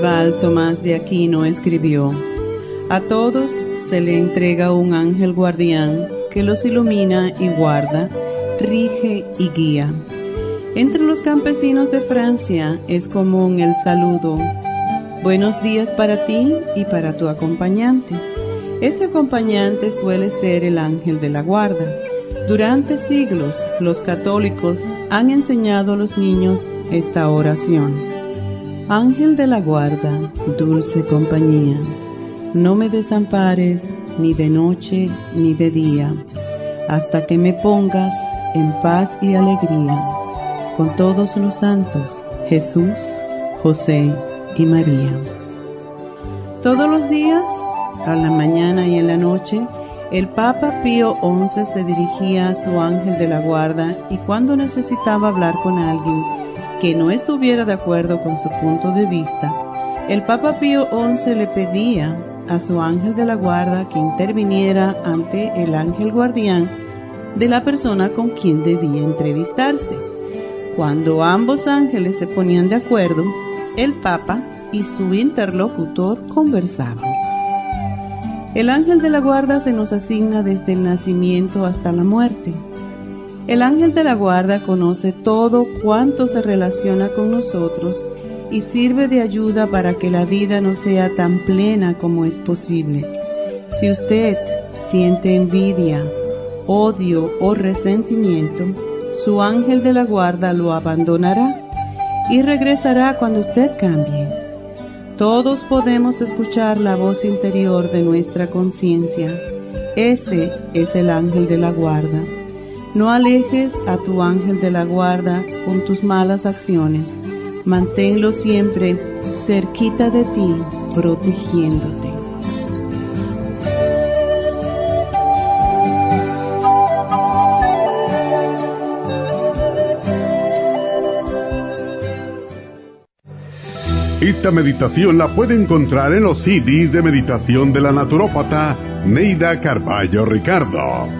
Medieval Tomás de Aquino escribió, A todos se le entrega un ángel guardián que los ilumina y guarda, rige y guía. Entre los campesinos de Francia es común el saludo, Buenos días para ti y para tu acompañante. Ese acompañante suele ser el ángel de la guarda. Durante siglos los católicos han enseñado a los niños esta oración. Ángel de la guarda, dulce compañía, no me desampares ni de noche ni de día, hasta que me pongas en paz y alegría con todos los santos, Jesús, José y María. Todos los días, a la mañana y en la noche, el Papa Pío XI se dirigía a su ángel de la guarda y cuando necesitaba hablar con alguien, que no estuviera de acuerdo con su punto de vista, el Papa Pío XI le pedía a su ángel de la guarda que interviniera ante el ángel guardián de la persona con quien debía entrevistarse. Cuando ambos ángeles se ponían de acuerdo, el Papa y su interlocutor conversaban. El ángel de la guarda se nos asigna desde el nacimiento hasta la muerte el ángel de la guarda conoce todo cuanto se relaciona con nosotros y sirve de ayuda para que la vida no sea tan plena como es posible. Si usted siente envidia, odio o resentimiento, su ángel de la guarda lo abandonará y regresará cuando usted cambie. Todos podemos escuchar la voz interior de nuestra conciencia. Ese es el ángel de la guarda. No alejes a tu ángel de la guarda con tus malas acciones. Manténlo siempre cerquita de ti, protegiéndote. Esta meditación la puede encontrar en los CDs de meditación de la naturópata Neida Carballo Ricardo.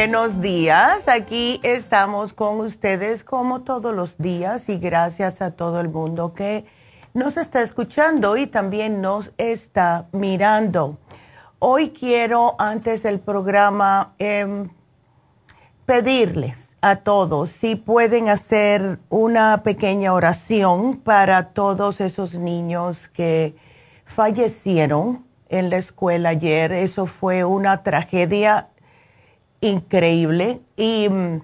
Buenos días. Aquí estamos con ustedes como todos los días y gracias a todo el mundo que nos está escuchando y también nos está mirando. Hoy quiero, antes del programa, em, pedirles a todos si pueden hacer una pequeña oración para todos esos niños que fallecieron en la escuela ayer. Eso fue una tragedia increíble y mm,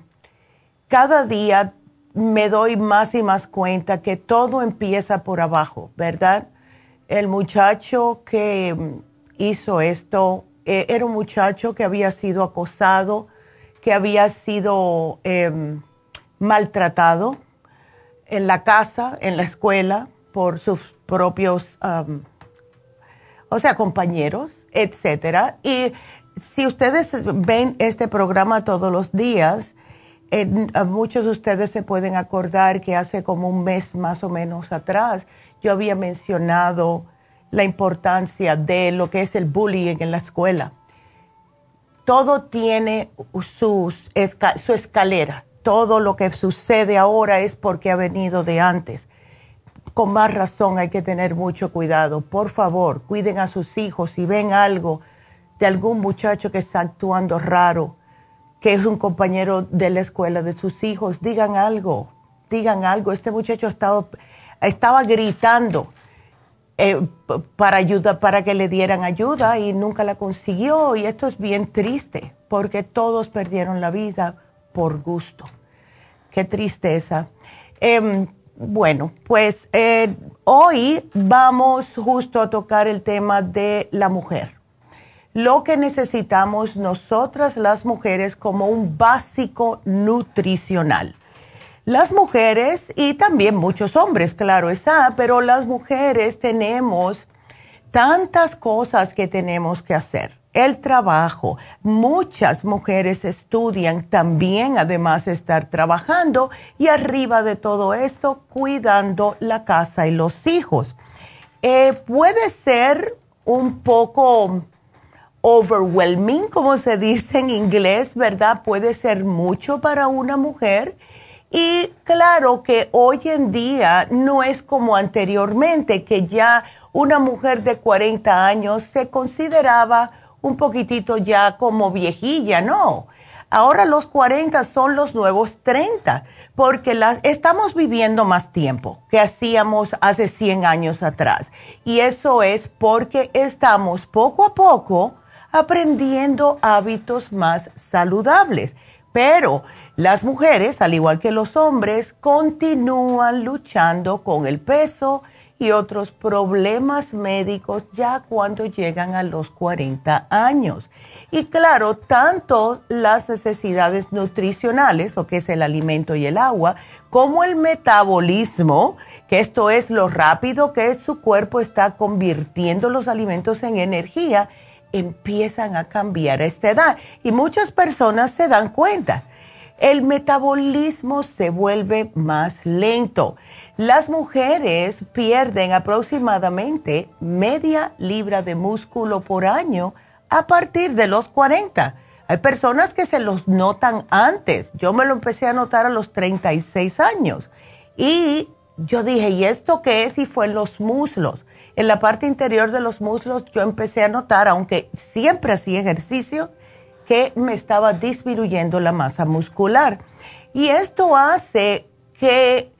cada día me doy más y más cuenta que todo empieza por abajo, ¿verdad? El muchacho que mm, hizo esto eh, era un muchacho que había sido acosado, que había sido em, maltratado en la casa, en la escuela, por sus propios, o sea, compañeros, etcétera. Y si ustedes ven este programa todos los días, muchos de ustedes se pueden acordar que hace como un mes más o menos atrás yo había mencionado la importancia de lo que es el bullying en la escuela. Todo tiene sus, su escalera. Todo lo que sucede ahora es porque ha venido de antes. Con más razón hay que tener mucho cuidado. Por favor, cuiden a sus hijos. Si ven algo de algún muchacho que está actuando raro, que es un compañero de la escuela de sus hijos, digan algo, digan algo. Este muchacho estaba, estaba gritando eh, para ayuda, para que le dieran ayuda y nunca la consiguió. Y esto es bien triste, porque todos perdieron la vida por gusto. Qué tristeza. Em, bueno, pues eh, hoy vamos justo a tocar el tema de la mujer lo que necesitamos nosotras las mujeres como un básico nutricional. Las mujeres y también muchos hombres, claro está, pero las mujeres tenemos tantas cosas que tenemos que hacer. El trabajo, muchas mujeres estudian también, además de estar trabajando y arriba de todo esto, cuidando la casa y los hijos. Eh, puede ser un poco overwhelming, como se dice en inglés, ¿verdad? Puede ser mucho para una mujer. Y claro que hoy en día no es como anteriormente, que ya una mujer de 40 años se consideraba un poquitito ya como viejilla, no. Ahora los 40 son los nuevos 30, porque las, estamos viviendo más tiempo que hacíamos hace 100 años atrás. Y eso es porque estamos poco a poco aprendiendo hábitos más saludables. Pero las mujeres, al igual que los hombres, continúan luchando con el peso y otros problemas médicos ya cuando llegan a los 40 años. Y claro, tanto las necesidades nutricionales, o que es el alimento y el agua, como el metabolismo, que esto es lo rápido que su cuerpo está convirtiendo los alimentos en energía, empiezan a cambiar a esta edad y muchas personas se dan cuenta. El metabolismo se vuelve más lento. Las mujeres pierden aproximadamente media libra de músculo por año a partir de los 40. Hay personas que se los notan antes. Yo me lo empecé a notar a los 36 años. Y yo dije, ¿y esto qué es? Y fue en los muslos en la parte interior de los muslos yo empecé a notar, aunque siempre hacía ejercicio, que me estaba disminuyendo la masa muscular. Y esto hace que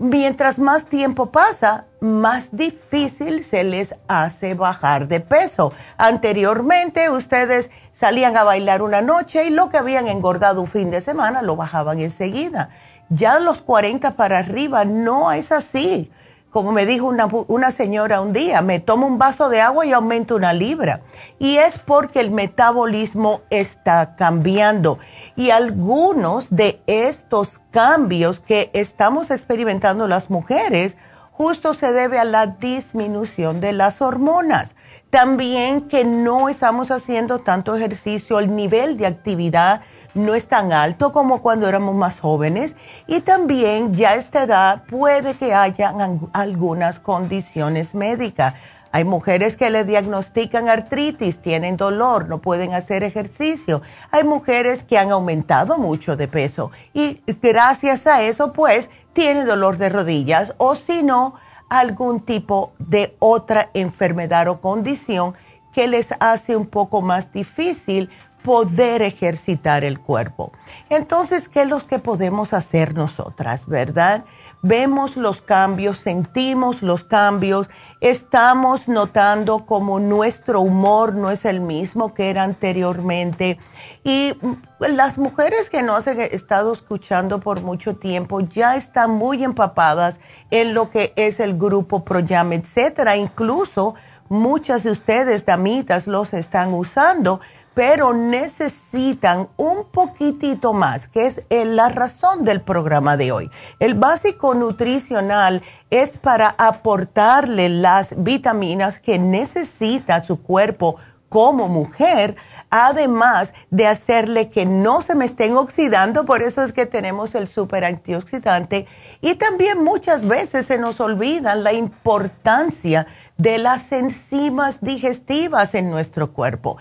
mientras más tiempo pasa, más difícil se les hace bajar de peso. Anteriormente ustedes salían a bailar una noche y lo que habían engordado un fin de semana lo bajaban enseguida. Ya los 40 para arriba no es así como me dijo una, señora un día, me tomo un vaso de agua y aumento una libra. Y es porque el metabolismo está cambiando. Y algunos de estos cambios que estamos experimentando las mujeres justo se debe a la disminución de las hormonas. También que no estamos haciendo tanto ejercicio, el nivel de actividad no es tan alto como cuando éramos más jóvenes y también ya esta edad puede que haya algunas condiciones médicas. Hay mujeres que le diagnostican artritis, tienen dolor, no pueden hacer ejercicio. Hay mujeres que han aumentado mucho de peso y gracias a eso pues tienen dolor de rodillas o si no, algún tipo de otra enfermedad o condición que les hace un poco más difícil poder ejercitar el cuerpo. Entonces, ¿qué es lo que podemos hacer nosotras, verdad? Vemos los cambios, sentimos los cambios, estamos notando como nuestro humor no es el mismo que era anteriormente. Y las mujeres que nos han estado escuchando por mucho tiempo ya están muy empapadas en lo que es el grupo ProYam, etcétera. Incluso muchas de ustedes, damitas, los están usando pero necesitan un poquitito más, que es eh, la razón del programa de hoy. El básico nutricional es para aportarle las vitaminas que necesita su cuerpo como mujer, además de hacerle que no se me estén oxidando, por eso es que tenemos el super antioxidante y también muchas veces se nos olvida la importancia de las enzimas digestivas en nuestro cuerpo.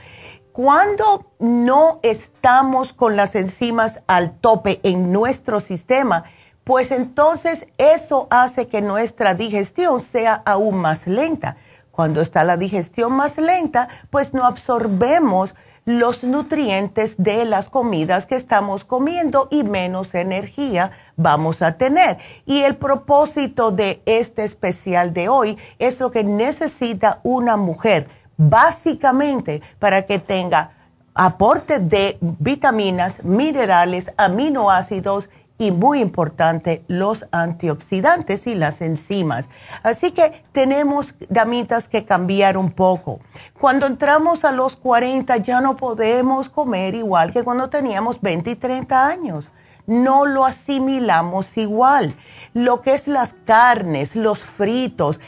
Cuando no estamos con las enzimas al tope en nuestro sistema, pues entonces eso hace que nuestra digestión sea aún más lenta. Cuando está la digestión más lenta, pues no absorbemos los nutrientes de las comidas que estamos comiendo y menos energía vamos a tener. Y el propósito de este especial de hoy es lo que necesita una mujer básicamente para que tenga aporte de vitaminas, minerales, aminoácidos y muy importante, los antioxidantes y las enzimas. Así que tenemos, damitas, que cambiar un poco. Cuando entramos a los 40 ya no podemos comer igual que cuando teníamos 20 y 30 años. No lo asimilamos igual. Lo que es las carnes, los fritos,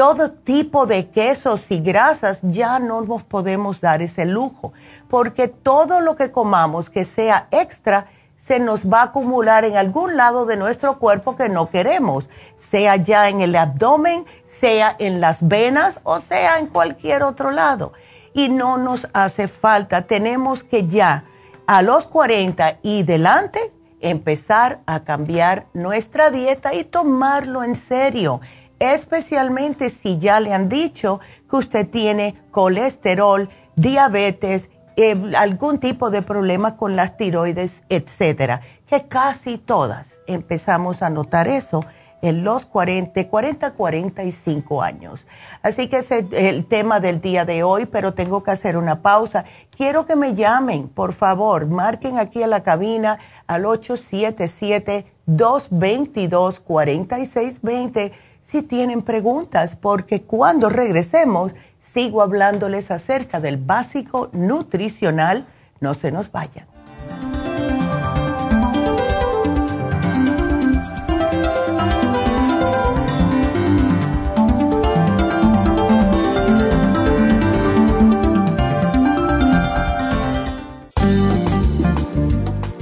todo tipo de quesos y grasas, ya no nos podemos dar ese lujo, porque todo lo que comamos que sea extra se nos va a acumular en algún lado de nuestro cuerpo que no queremos, sea ya en el abdomen, sea en las venas o sea en cualquier otro lado. Y no nos hace falta, tenemos que ya a los 40 y delante empezar a cambiar nuestra dieta y tomarlo en serio especialmente si ya le han dicho que usted tiene colesterol, diabetes, eh, algún tipo de problema con las tiroides, etcétera, que casi todas empezamos a notar eso en los 40, 40, 45 años. Así que ese es el tema del día de hoy, pero tengo que hacer una pausa. Quiero que me llamen, por favor, marquen aquí a la cabina al 877 222 4620 si tienen preguntas, porque cuando regresemos sigo hablándoles acerca del básico nutricional. No se nos vayan.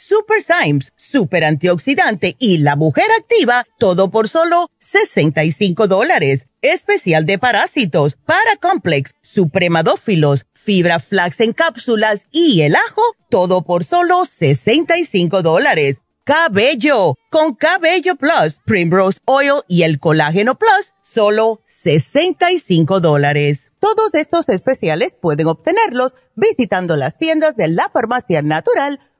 Super Symes, Super Antioxidante y la Mujer Activa, todo por solo 65 dólares. Especial de parásitos, Paracomplex, Supremadófilos, Fibra Flax en cápsulas y el ajo, todo por solo 65 dólares. cabello. Con Cabello Plus, Primrose Oil y el Colágeno Plus, solo 65 dólares. Todos estos especiales pueden obtenerlos visitando las tiendas de la Farmacia Natural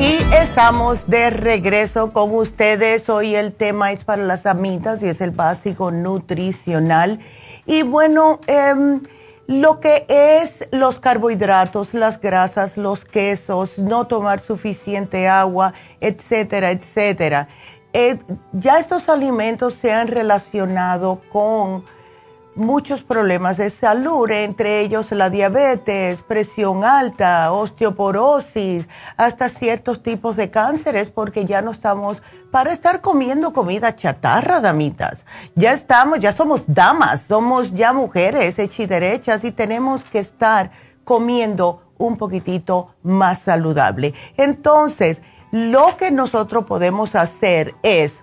Y estamos de regreso con ustedes. Hoy el tema es para las amitas y es el básico nutricional. Y bueno, em, lo que es los carbohidratos, las grasas, los quesos, no tomar suficiente agua, etcétera, etcétera. Eh, ya estos alimentos se han relacionado con muchos problemas de salud, entre ellos la diabetes, presión alta, osteoporosis, hasta ciertos tipos de cánceres, porque ya no estamos para estar comiendo comida chatarra, damitas. Ya estamos, ya somos damas, somos ya mujeres hechiderechas y tenemos que estar comiendo un poquitito más saludable. Entonces, lo que nosotros podemos hacer es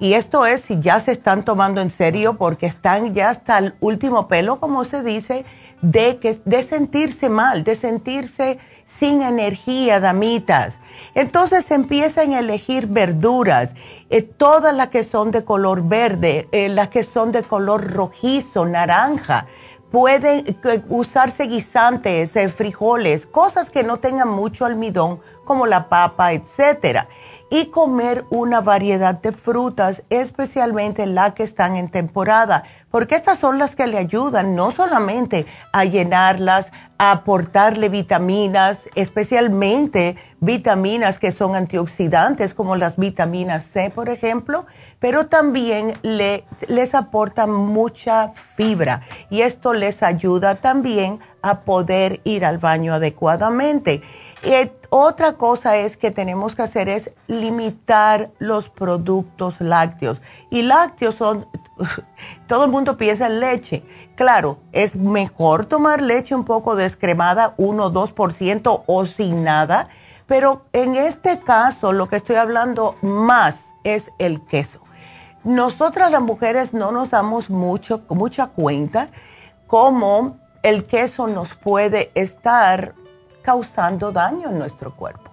y esto es si ya se están tomando en serio porque están ya hasta el último pelo, como se dice, de, que, de sentirse mal, de sentirse sin energía, damitas. Entonces empiezan a elegir verduras, eh, todas las que son de color verde, eh, las que son de color rojizo, naranja. Pueden eh, usarse guisantes, frijoles, cosas que no tengan mucho almidón, como la papa, etcétera y comer una variedad de frutas, especialmente las que están en temporada, porque estas son las que le ayudan no solamente a llenarlas, a aportarle vitaminas, especialmente vitaminas que son antioxidantes, como las vitaminas C, por ejemplo, pero también le, les aporta mucha fibra y esto les ayuda también a poder ir al baño adecuadamente. Y otra cosa es que tenemos que hacer es limitar los productos lácteos. Y lácteos son, todo el mundo piensa en leche. Claro, es mejor tomar leche un poco descremada, 1 o 2% o sin nada, pero en este caso lo que estoy hablando más es el queso. Nosotras las mujeres no nos damos mucho, mucha cuenta cómo el queso nos puede estar causando daño en nuestro cuerpo.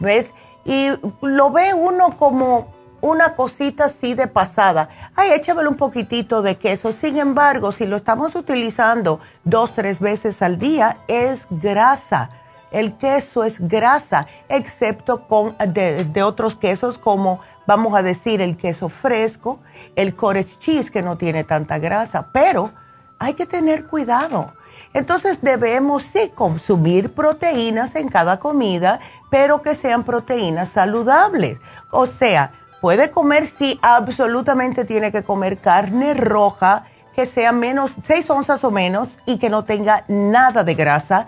¿Ves? Y lo ve uno como una cosita así de pasada. Ay, échamelo un poquitito de queso. Sin embargo, si lo estamos utilizando dos, tres veces al día, es grasa. El queso es grasa, excepto con de, otros quesos como vamos a decir el queso fresco, el cottage cheese que no tiene tanta grasa, pero hay que tener cuidado entonces debemos sí consumir proteínas en cada comida, pero que sean proteínas saludables. O sea, puede comer sí, absolutamente tiene que comer carne roja que sea menos 6 onzas o menos y que no tenga nada de grasa.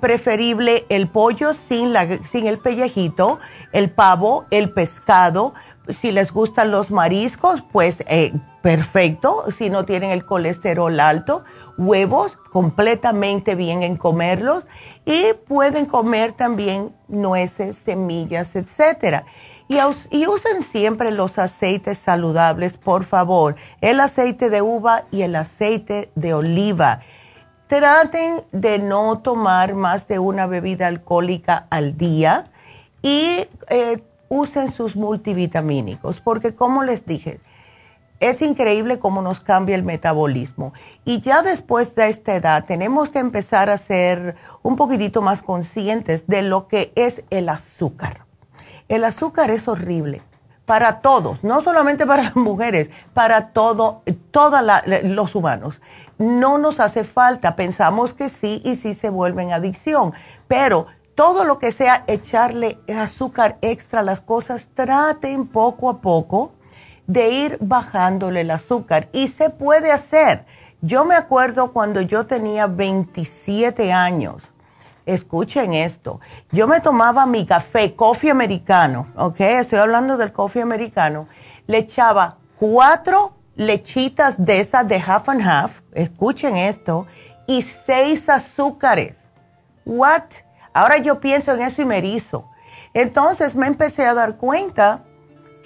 Preferible el pollo sin, la, sin el pellejito, el pavo, el pescado. Si les gustan los mariscos, pues eh, perfecto. Si no tienen el colesterol alto, huevos completamente bien en comerlos y pueden comer también nueces, semillas, etcétera. Y, usen siempre los aceites saludables, por favor, el aceite de uva y el aceite de oliva. Traten de no tomar más de una bebida alcohólica al día y eh, usen sus multivitamínicos, porque como les dije, es increíble cómo nos cambia el metabolismo. Y ya después de esta edad tenemos que empezar a ser un poquitito más conscientes de lo que es el azúcar. El azúcar es horrible para todos, no solamente para las mujeres, para todo, todos los humanos. No nos hace falta, pensamos que sí y sí se vuelve en adicción, pero todo lo que sea echarle azúcar extra a las cosas, traten poco a poco de ir bajándole el azúcar y se puede hacer. Yo me acuerdo cuando yo tenía 27 años, escuchen esto, yo me tomaba mi café, coffee americano, ¿ok? Estoy hablando del coffee americano, le echaba cuatro lechitas de esas de half and half, escuchen esto, y seis azúcares. ¿What? Ahora yo pienso en eso y me erizo. Entonces me empecé a dar cuenta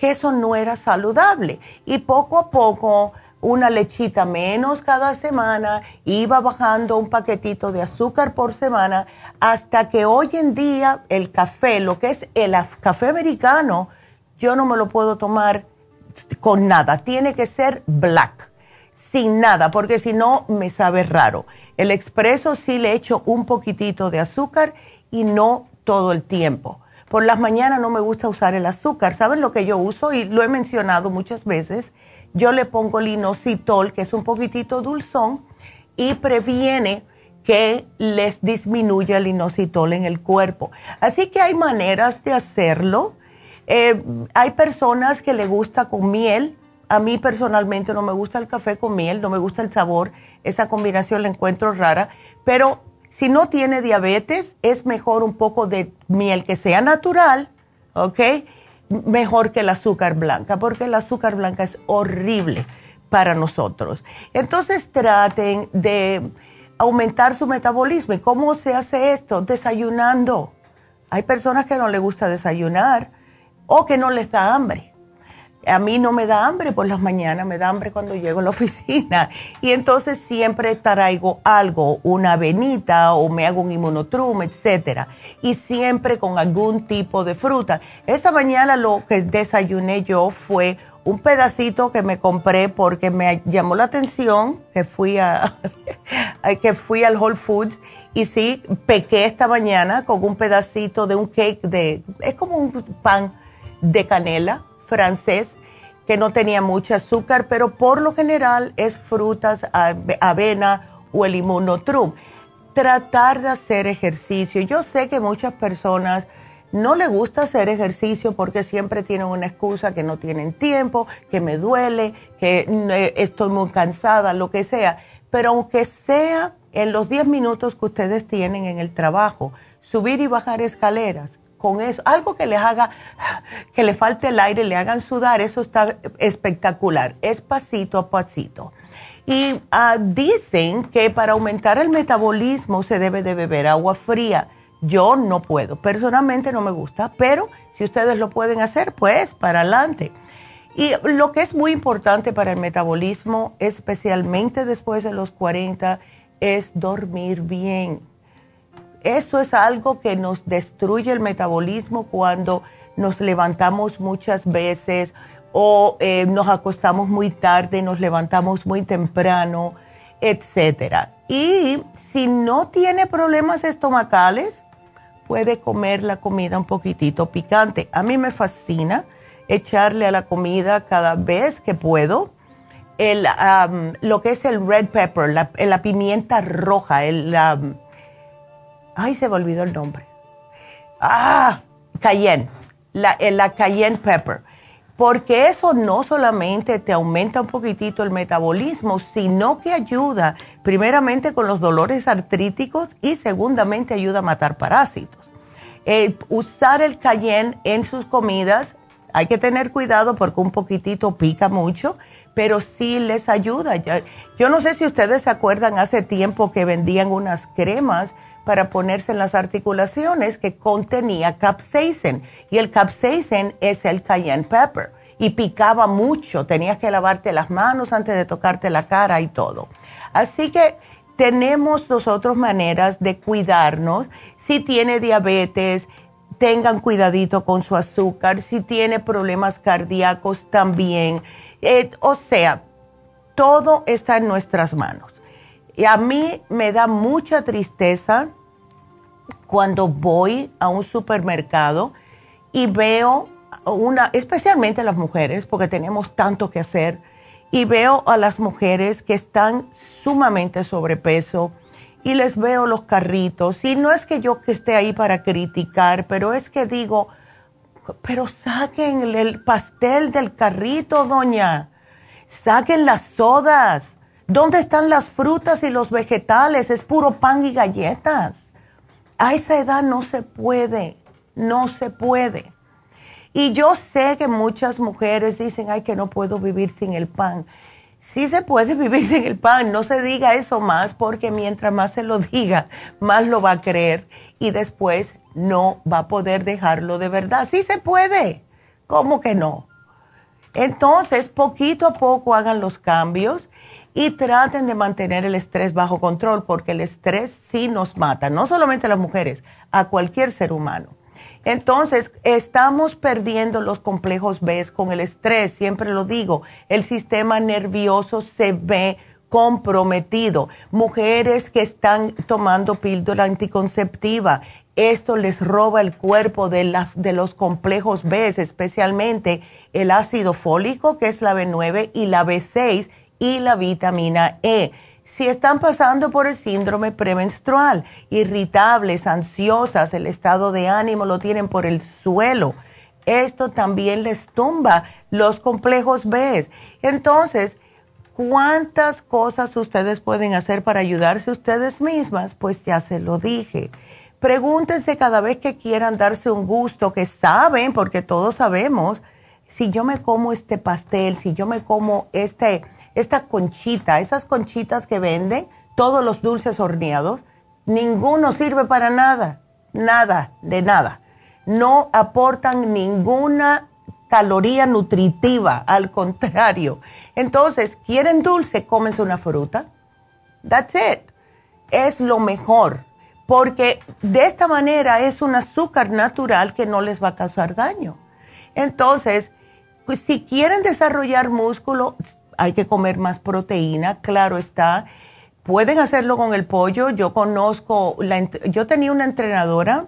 que eso no era saludable. Y poco a poco, una lechita menos cada semana, iba bajando un paquetito de azúcar por semana, hasta que hoy en día el café, lo que es el café americano, yo no me lo puedo tomar con nada, tiene que ser black, sin nada, porque si no me sabe raro. El expreso sí le echo un poquitito de azúcar y no todo el tiempo. Por las mañanas no me gusta usar el azúcar. ¿Saben lo que yo uso? Y lo he mencionado muchas veces. Yo le pongo linositol, que es un poquitito dulzón, y previene que les disminuya el inositol en el cuerpo. Así que hay maneras de hacerlo. Eh, hay personas que le gusta con miel. A mí personalmente no me gusta el café con miel, no me gusta el sabor. Esa combinación la encuentro rara. Pero si no tiene diabetes, es mejor un poco de miel que sea natural, ¿ok? Mejor que el azúcar blanca, porque el azúcar blanca es horrible para nosotros. Entonces traten de aumentar su metabolismo. ¿Y cómo se hace esto? Desayunando. Hay personas que no les gusta desayunar o que no les da hambre. A mí no me da hambre por las mañanas, me da hambre cuando llego a la oficina. Y entonces siempre traigo algo, una avenita o me hago un inmunotrum, etcétera. Y siempre con algún tipo de fruta. Esta mañana lo que desayuné yo fue un pedacito que me compré porque me llamó la atención, que fui, a, que fui al Whole Foods y sí, pequé esta mañana con un pedacito de un cake de, es como un pan de canela francés que no tenía mucho azúcar, pero por lo general es frutas, avena o el inmunotrum. Tratar de hacer ejercicio. Yo sé que muchas personas no les gusta hacer ejercicio porque siempre tienen una excusa que no tienen tiempo, que me duele, que eh, estoy muy cansada, lo que sea. Pero aunque sea en los 10 minutos que ustedes tienen en el trabajo, subir y bajar escaleras, con eso, algo que les haga, que le falte el aire, le hagan sudar, eso está espectacular, es pasito a pasito. Y ah, dicen que para aumentar el metabolismo se debe de beber agua fría. Yo no puedo, personalmente no me gusta, pero si ustedes lo pueden hacer, pues para adelante. Y lo que es muy importante para el metabolismo, especialmente después de los 40, es dormir bien eso es algo que nos destruye el metabolismo cuando nos levantamos muchas veces o eh, nos acostamos muy tarde, nos levantamos muy temprano, etcétera. Y si no tiene problemas estomacales, puede comer la comida un poquitito picante. A mí me fascina echarle a la comida cada vez que puedo el, lo que es el red pepper, la, pimienta roja, el, Ay, se me olvidó el nombre. Ah, cayenne. La, eh, la cayenne pepper. Porque eso no solamente te aumenta un poquitito el metabolismo, sino que ayuda primeramente con los dolores artríticos y segundamente ayuda a matar parásitos. Eh, usar el cayenne en sus comidas, hay que tener cuidado porque un poquitito pica mucho, pero sí les ayuda. Yo no sé si ustedes se acuerdan hace tiempo que vendían unas cremas para ponerse en las articulaciones que contenía capsaicin. Y el capsaicin es el cayenne pepper. Y picaba mucho, tenías que lavarte las manos antes de tocarte la cara y todo. Así que tenemos nosotros maneras de cuidarnos. Si tiene diabetes, tengan cuidadito con su azúcar. Si tiene problemas cardíacos, también. Eh, o sea, todo está en nuestras manos. Y a mí me da mucha tristeza cuando voy a un supermercado y veo una, especialmente las mujeres, porque tenemos tanto que hacer, y veo a las mujeres que están sumamente sobrepeso y les veo los carritos. Y no es que yo que esté ahí para criticar, pero es que digo, pero saquen el pastel del carrito, doña. Saquen las sodas ¿Dónde están las frutas y los vegetales? Es puro pan y galletas. A esa edad no se puede, no se puede. Y yo sé que muchas mujeres dicen, ay, que no puedo vivir sin el pan. Sí se puede vivir sin el pan, no se diga eso más porque mientras más se lo diga, más lo va a creer y después no va a poder dejarlo de verdad. Sí se puede, ¿cómo que no? Entonces, poquito a poco hagan los cambios y traten de mantener el estrés bajo control porque el estrés sí nos mata, no solamente a las mujeres, a cualquier ser humano. Entonces, estamos perdiendo los complejos B con el estrés, siempre lo digo, el sistema nervioso se ve comprometido. Mujeres que están tomando píldora anticonceptiva, esto les roba el cuerpo de, las, de los complejos B, especialmente el ácido fólico, que es la B9, y la B6 y la vitamina E si están pasando por el síndrome premenstrual, irritables, ansiosas, el estado de ánimo lo tienen por el suelo, esto también les tumba los complejos B. Entonces, ¿cuántas cosas ustedes pueden hacer para ayudarse ustedes mismas? Pues ya se lo dije. Pregúntense cada vez que quieran darse un gusto, que saben, porque todos sabemos, si yo me como este pastel, si yo me como este esta conchita, esas conchitas que venden, todos los dulces horneados, ninguno sirve para nada, nada, de nada. No aportan ninguna caloría nutritiva, al contrario. Entonces, ¿quieren dulce? Cómense una fruta. That's it. Es lo mejor, porque de esta manera es un azúcar natural que no les va a causar daño. Entonces, si quieren desarrollar músculo, hay que comer más proteína, claro está. Pueden hacerlo con el pollo. Yo conozco, yo tenía una entrenadora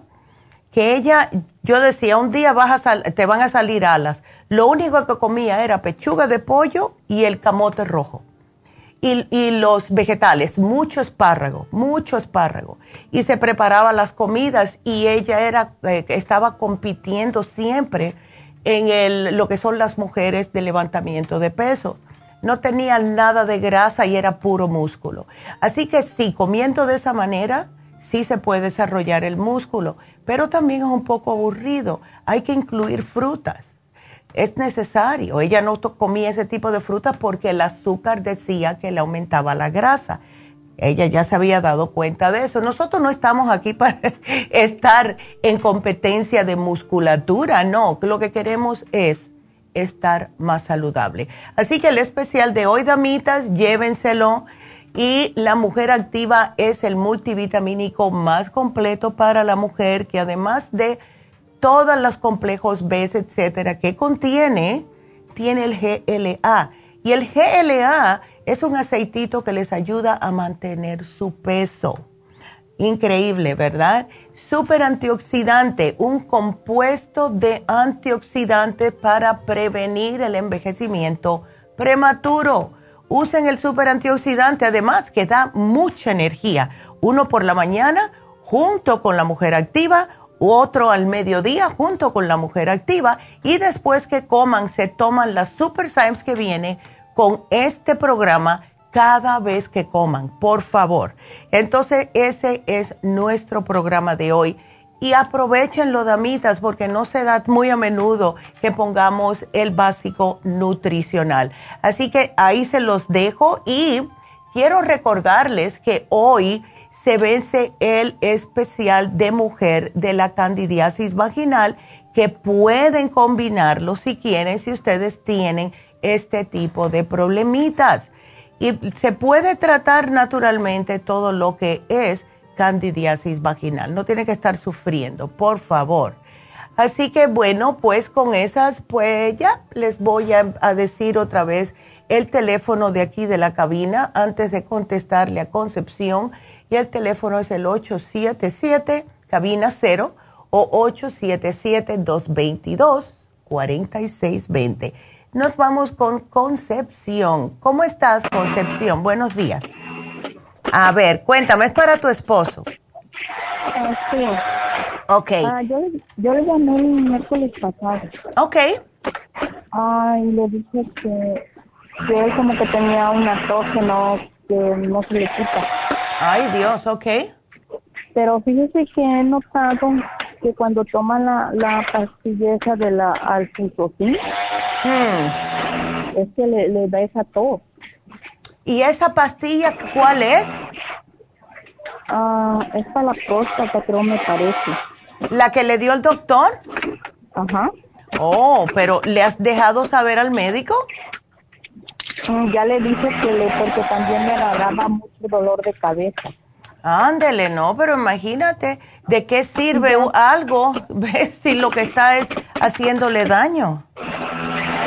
que ella, yo decía, un día vas a te van a salir alas. Lo único que comía era pechuga de pollo y el camote rojo. Y, y, los vegetales, mucho espárrago, mucho espárrago. Y se preparaba las comidas y ella era, eh, estaba compitiendo siempre en el, lo que son las mujeres de levantamiento de peso no tenía nada de grasa y era puro músculo. Así que sí, comiendo de esa manera, sí se puede desarrollar el músculo, pero también es un poco aburrido. Hay que incluir frutas. Es necesario. Ella no comía ese tipo de frutas porque el azúcar decía que le aumentaba la grasa. Ella ya se había dado cuenta de eso. Nosotros no estamos aquí para estar en competencia de musculatura, no. Lo que queremos es estar más saludable. Así que el especial de hoy, damitas, llévenselo. Y la mujer activa es el multivitamínico más completo para la mujer que además de todos los complejos B, etcétera, que contiene, tiene el GLA. Y el GLA es un aceitito que les ayuda a mantener su peso. Increíble, ¿verdad? Super antioxidante, un compuesto de antioxidantes para prevenir el envejecimiento prematuro. Usen el super antioxidante, además que da mucha energía. Uno por la mañana junto con la mujer activa, otro al mediodía junto con la mujer activa y después que coman se toman las Super Symes que viene con este programa cada vez que coman, por favor. Entonces, ese es nuestro programa de hoy. Y aprovechenlo, damitas, porque no se da muy a menudo que pongamos el básico nutricional. Así que ahí se los dejo y quiero recordarles que hoy se vence el especial de mujer de la candidiasis vaginal que pueden combinarlo si quieren, si ustedes tienen este tipo de problemitas. Y se puede tratar naturalmente todo lo que es candidiasis vaginal. No tiene que estar sufriendo, por favor. Así que bueno, pues con esas, pues ya les voy a, decir otra vez el teléfono de aquí de la cabina antes de contestarle a Concepción. Y el teléfono es el 877, cabina 0 o 877-222-4620. Nos vamos con Concepción. ¿Cómo estás, Concepción? Buenos días. A ver, cuéntame, es para tu esposo. Sí. Ok. Ah, yo, yo, le llamé el miércoles pasado. Ok. Ay, le dije que, él como que tenía una tos que no, que no se le quita. Ay, Dios, ok. Pero fíjese que he notado que cuando toma la, la pastilla esa de la alfusocin, Hmm. es que le, le da esa tos. ¿Y esa pastilla cuál es? Ah, es para la próstata, creo me parece. ¿La que le dio el doctor? Ajá. Oh, pero ¿le has dejado saber al médico? Mm, Ya le dije que le, porque también me agarraba mucho dolor de cabeza. Ándele, no, pero imagínate, ¿de qué sirve algo ¿ves? si lo que está es haciéndole daño?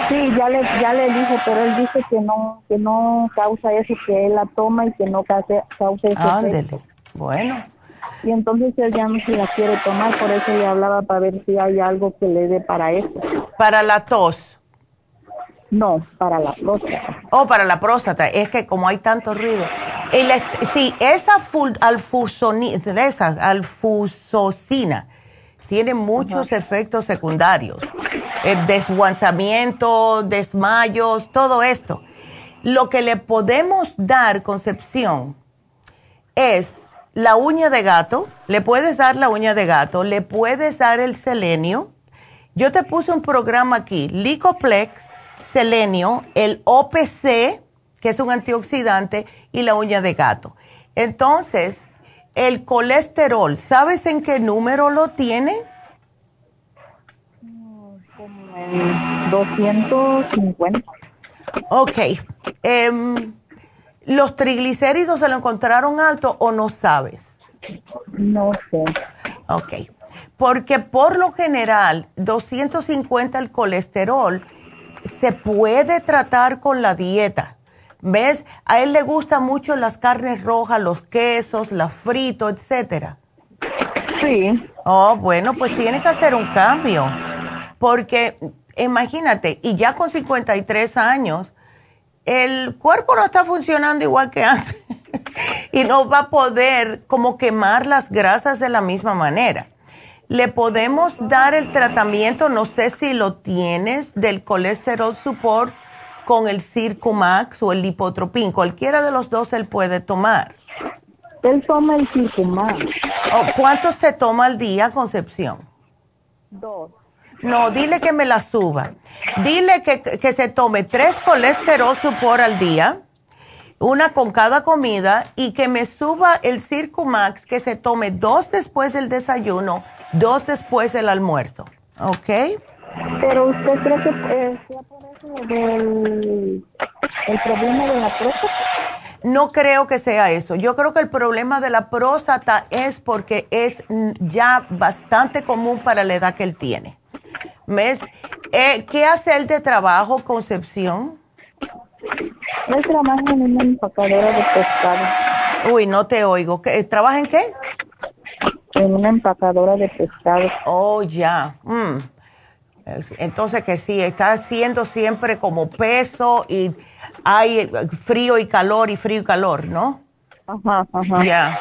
Sí, ya le, ya le dije, pero él dice que no, que no causa eso, que él la toma y que no cause, cause ese Ándele. Bueno, Y entonces él ya no se la quiere tomar, por eso le hablaba para ver si hay algo que le dé para eso. para la tos No, para la próstata. o para la próstata, es que como hay tanto ruido. El sí, esa esa alfusocina tiene muchos efectos secundarios. Eh, desguanzamiento, desmayos, todo esto. Lo que le podemos dar, Concepción, es la uña de gato, le puedes dar la uña de gato, le puedes dar el selenio. Yo te puse un programa aquí, Licoplex, selenio, el OPC, que es un antioxidante, y la uña de gato. Entonces, el colesterol, ¿sabes en qué número lo tiene? Como en 250. Ok. em, ¿Los triglicéridos se lo encontraron alto o no sabes? No sé. Ok. Porque por lo general, 250 el colesterol se puede tratar con la dieta. ¿Ves? A él le gustan mucho las carnes rojas, los quesos, la frito, etcétera. Sí. Oh, bueno, pues tiene que hacer un cambio. Porque imagínate, y ya con 53 años, el cuerpo no está funcionando igual que antes. y no va a poder como quemar las grasas de la misma manera. Le podemos dar el tratamiento, no sé si lo tienes, del colesterol support con el Circumax o el Lipotropin. Cualquiera de los dos él puede tomar. Él toma el Circumax. Oh, ¿Cuánto se toma al día, Concepción? Dos. No, dile que me la suba. Dile que, que se tome tres colesterol support al día, una con cada comida, y que me suba el Circumax, que se tome dos después del desayuno, dos después del almuerzo. ¿Ok? Pero usted cree que eh, sea por eso del el problema de la próstata. No creo que sea eso. Yo creo que el problema de la próstata es porque es ya bastante común para la edad que él tiene. ¿Ves? Eh, ¿Qué hace él de trabajo, Concepción? Él trabaja en una empacadora de pescado. Uy, no te oigo. ¿Qué- ¿Trabaja en qué? En una empacadora de pescado. Oh, ya. Mm. Es- Entonces que sí, está haciendo siempre como peso y hay frío y calor y frío y calor, ¿no? Ajá, ajá. Ya.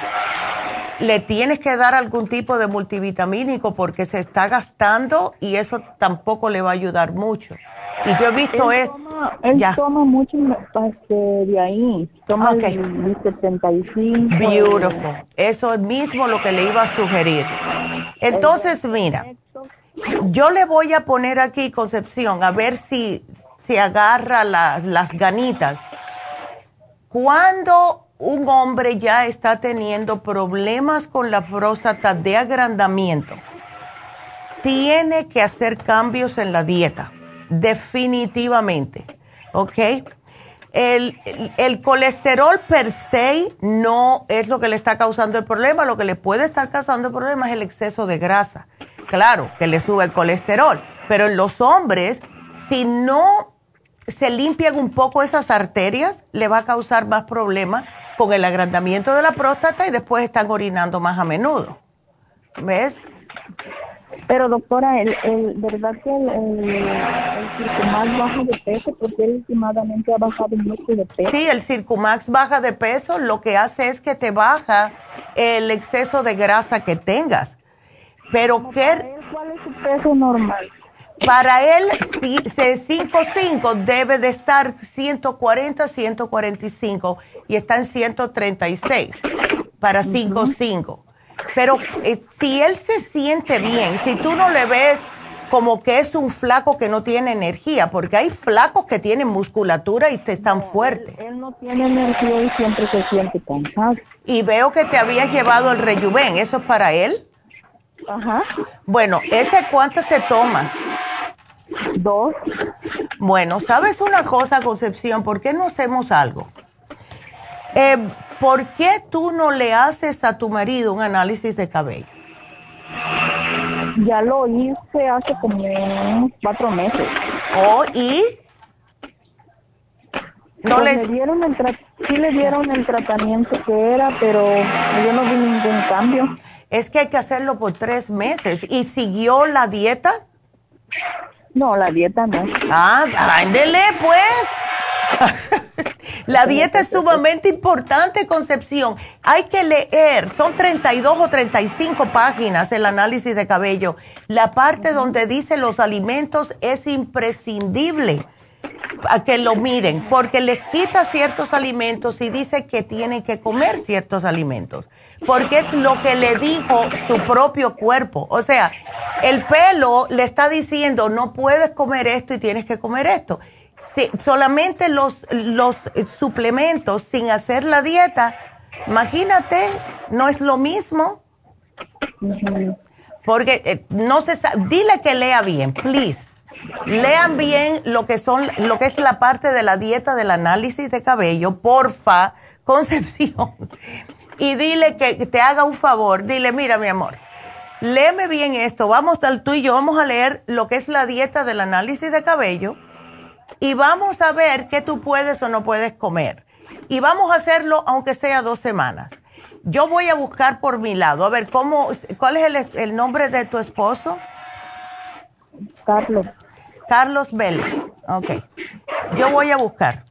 Le tienes que dar algún tipo de multivitamínico porque se está gastando y eso tampoco le va a ayudar mucho. Y yo he visto Él es toma, él Ya. toma mucho este, de ahí. Toma Ok. el, el 75. beautiful. Eso es mismo lo que le iba a sugerir. Entonces, mira, yo le voy a poner aquí, Concepción, a ver si se agarra la- las ganitas. Cuando un hombre ya está teniendo problemas con la próstata de agrandamiento, tiene que hacer cambios en la dieta, definitivamente, ¿ok? El, el- colesterol per se no es lo que le está causando el problema, lo que le puede estar causando el problema es el exceso de grasa. Claro, que le sube el colesterol, pero en los hombres, si no se limpian un poco esas arterias, le va a causar más problemas con el agrandamiento de la próstata y después están orinando más a menudo. ¿Ves? Pero doctora, el, el, ¿verdad que el, el, el Circumax baja de peso? Porque él últimamente ha bajado mucho de peso. Sí, el Circumax baja de peso, lo que hace es que te baja el exceso de grasa que tengas. Pero Para ¿qué? él, ¿Cuál es su peso normal? para él, si 5.5 debe de estar 140, 145 y está en 136 para 5.5. Pero eh, si él se siente bien, si tú no le ves como que es un flaco que no tiene energía, porque hay flacos que tienen musculatura y te están fuertes. Él, no tiene energía y siempre se siente cansado. Y veo que te habías llevado el rejuven, ¿eso es para él? Ajá. Bueno, ¿ese cuánto se toma? Dos. Bueno, ¿sabes una cosa, Concepción? ¿Por qué no hacemos algo? Eh, ¿Por qué tú no le haces a tu marido un análisis de cabello? Ya lo hice hace como cuatro meses. ¿Oh, y? No pues le... dieron el sí le dieron el tratamiento que era, pero yo no vi ningún cambio. Es que hay que hacerlo por tres meses. ¿Y siguió la dieta? No, la dieta no. Ah, ándele pues. la dieta es sumamente importante, Concepción. Hay que leer, son 32 o 35 páginas el análisis de cabello. La parte donde dice los alimentos es imprescindible a que lo miren, porque les quita ciertos alimentos y dice que tienen que comer ciertos alimentos porque es lo que le dijo su propio cuerpo. O sea, el pelo le está diciendo, no puedes comer esto y tienes que comer esto. Si, solamente los, los suplementos sin hacer la dieta, imagínate, no es lo mismo. Porque eh, no se dile que lea bien, please. Lean bien lo que son, lo que es la parte de la dieta del análisis de cabello, porfa, Concepción y dile que te haga un favor, dile, mira mi amor, léeme bien esto, vamos tal tú y yo vamos a leer lo que es la dieta del análisis de cabello y vamos a ver qué tú puedes o no puedes comer. Y vamos a hacerlo aunque sea dos semanas. Yo voy a buscar por mi lado, a ver, ¿cómo, ¿cuál es el, el nombre de tu esposo? Carlos. Carlos Bell. Ok. Yo voy a buscar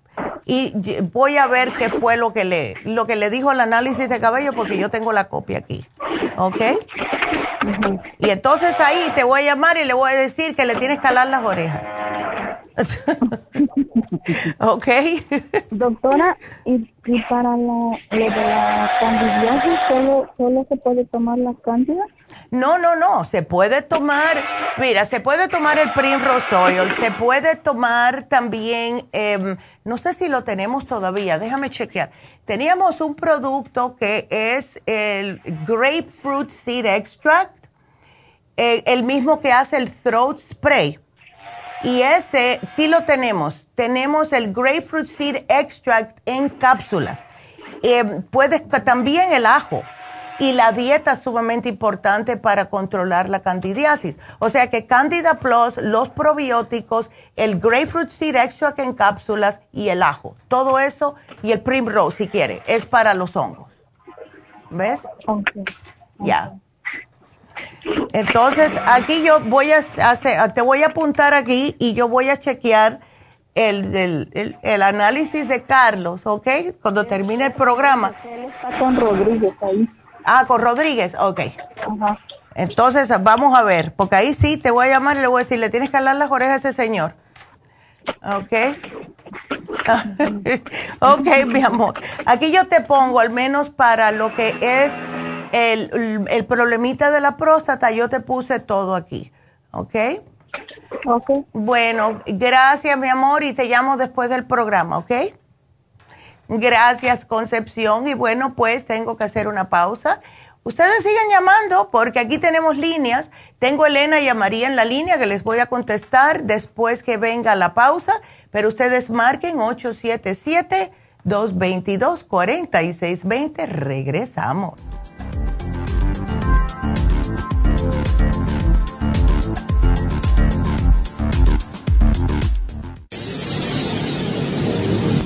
y voy a ver qué fue lo que le, lo que le dijo el análisis de cabello porque yo tengo la copia aquí. ¿Ok? Y entonces ahí te voy a llamar y le voy a decir que le tienes que calar las orejas. ¿Ok? Doctora, ¿y, para lo, de la candidiasis solo, solo se puede tomar la cándida? No, no, no, se puede tomar, mira, se puede tomar el Primrose Oil, se puede tomar también, em, no sé si lo tenemos todavía, déjame chequear. Teníamos un producto que es el Grapefruit Seed Extract, eh, el mismo que hace el Throat Spray. Y ese sí lo tenemos. Tenemos el Grapefruit Seed Extract en cápsulas. Eh, puedes también el ajo y la dieta es sumamente importante para controlar la candidiasis. O sea que Candida Plus, los probióticos, el Grapefruit Seed Extract en cápsulas y el ajo. Todo eso y el Primrose si quiere, es para los hongos. ¿Ves? Ya. Entonces, aquí yo voy a hacer, te voy a apuntar aquí y yo voy a chequear el, el, el, análisis de Carlos, ¿ok? Cuando termine el programa. Él está con Rodríguez ahí. Ah, con Rodríguez, ok. Entonces, vamos a ver, porque ahí sí te voy a llamar y le voy a decir, le tienes que hablar las orejas a ese señor. Ok. ok, mi amor. Aquí yo te pongo, al menos para lo que es el, el problemita de la próstata, yo te puse todo aquí. ¿Ok? Ok. Bueno, gracias, mi amor, y te llamo después del programa, ¿ok? Gracias, Concepción. Y bueno, pues tengo que hacer una pausa. Ustedes sigan llamando porque aquí tenemos líneas. Tengo a Elena y a María en la línea que les voy a contestar después que venga la pausa, pero ustedes marquen 877-222-4620. Regresamos.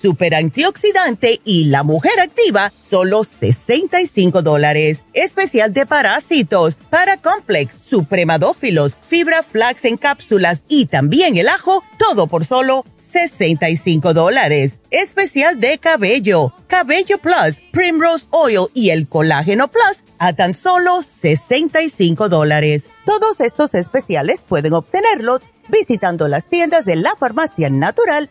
super antioxidante y la mujer activa, solo 65 dólares. Especial de parásitos, para complex, supremadófilos, fibra flax en cápsulas y también el ajo, todo por solo 65 dólares. Especial de cabello, cabello plus, primrose oil y el colágeno plus a tan solo 65 dólares. Todos estos especiales pueden obtenerlos visitando las tiendas de la farmacia natural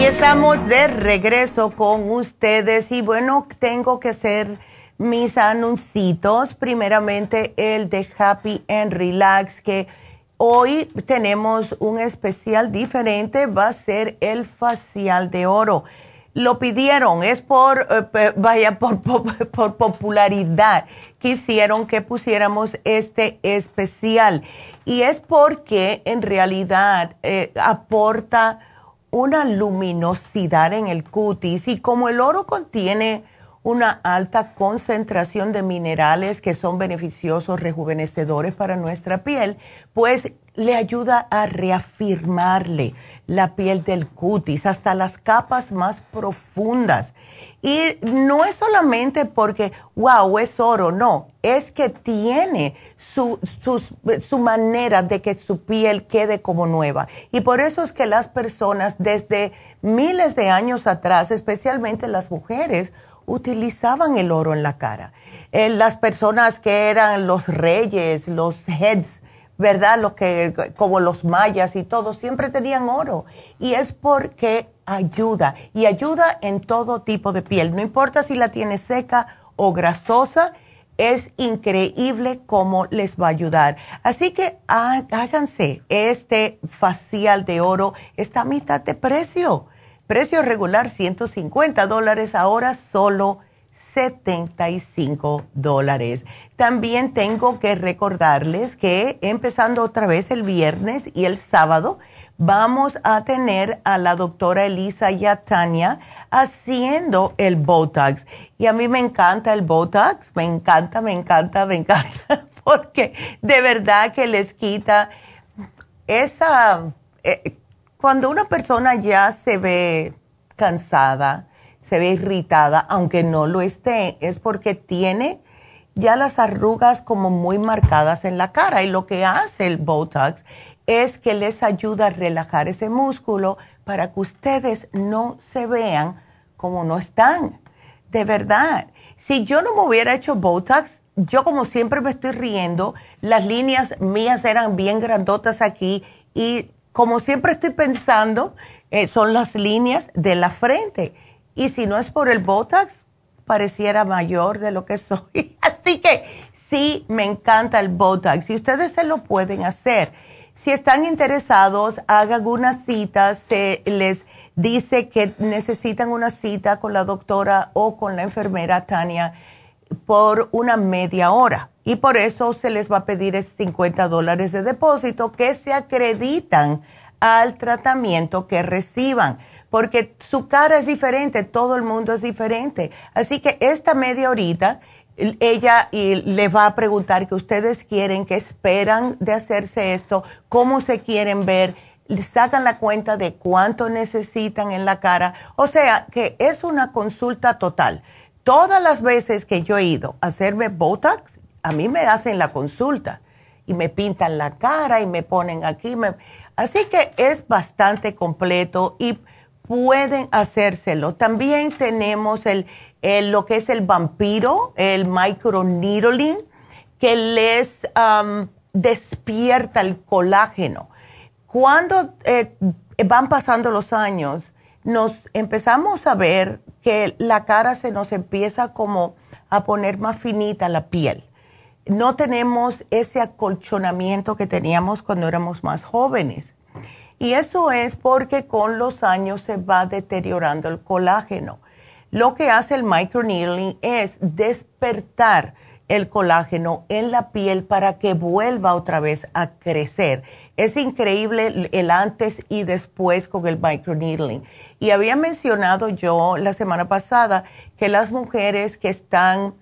Y estamos de regreso con ustedes y bueno, tengo que hacer mis anuncios. Primeramente el de Happy and Relax, que hoy tenemos un especial diferente, va a ser el facial de oro. Lo pidieron, es por, eh, vaya, por, por, popularidad. Quisieron que pusiéramos este especial. Y es porque en realidad eh, aporta una luminosidad en el cutis y como el oro contiene una alta concentración de minerales que son beneficiosos, rejuvenecedores para nuestra piel, pues le ayuda a reafirmarle la piel del cutis hasta las capas más profundas. Y no es solamente porque, wow, es oro, no, es que tiene su, su, manera de que su piel quede como nueva. Y por eso es que las personas desde miles de años atrás, especialmente las mujeres, utilizaban el oro en la cara. Eh, las personas que eran los reyes, los heads, ¿verdad? Los que, como los mayas y todo, siempre tenían oro. Y es porque ayuda, y ayuda en todo tipo de piel. No importa si la tiene seca o grasosa, es increíble cómo les va a ayudar. Así que háganse este facial de oro, está a mitad de precio. Precio regular 150 dólares, ahora solo 75 dólares. También tengo que recordarles que empezando otra vez el viernes y el sábado, vamos a tener a la doctora Elisa Yatania haciendo el Botox. Y a mí me encanta el Botox, me encanta, me encanta, me encanta, porque de verdad que les quita esa... Eh, cuando una persona ya se ve cansada, se ve irritada, aunque no lo esté, es porque tiene ya las arrugas como muy marcadas en la cara. Y lo que hace el Botox es que les ayuda a relajar ese músculo para que ustedes no se vean como no están. De verdad, si yo no me hubiera hecho Botox, yo como siempre me estoy riendo, las líneas mías eran bien grandotas aquí y como siempre estoy pensando, eh, son las líneas de la frente y si no es por el Botox, pareciera mayor de lo que soy. Así que sí, me encanta el Botox y ustedes se lo pueden hacer. Si están interesados, hagan una cita, se les dice que necesitan una cita con la doctora o con la enfermera Tania por una media hora. Y por eso se les va a pedir 50 dólares de depósito que se acreditan al tratamiento que reciban, porque su cara es diferente, todo el mundo es diferente. Así que esta media horita, ella le va a preguntar qué ustedes quieren, qué esperan de hacerse esto, cómo se quieren ver, sacan la cuenta de cuánto necesitan en la cara. O sea, que es una consulta total. Todas las veces que yo he ido a hacerme Botox, a mí me hacen la consulta y me pintan la cara y me ponen aquí. así que es bastante completo y pueden hacérselo. También tenemos el, lo que es el vampiro, el microneedling, que les despierta el colágeno. Cuando eh, van pasando los años, nos empezamos a ver que la cara se nos empieza como a poner más finita la piel. No tenemos ese acolchonamiento que teníamos cuando éramos más jóvenes. Y eso es porque con los años se va deteriorando el colágeno. Lo que hace el microneedling es despertar el colágeno en la piel para que vuelva otra vez a crecer. Es increíble el antes y después con el microneedling. Y había mencionado yo la semana pasada que las mujeres que están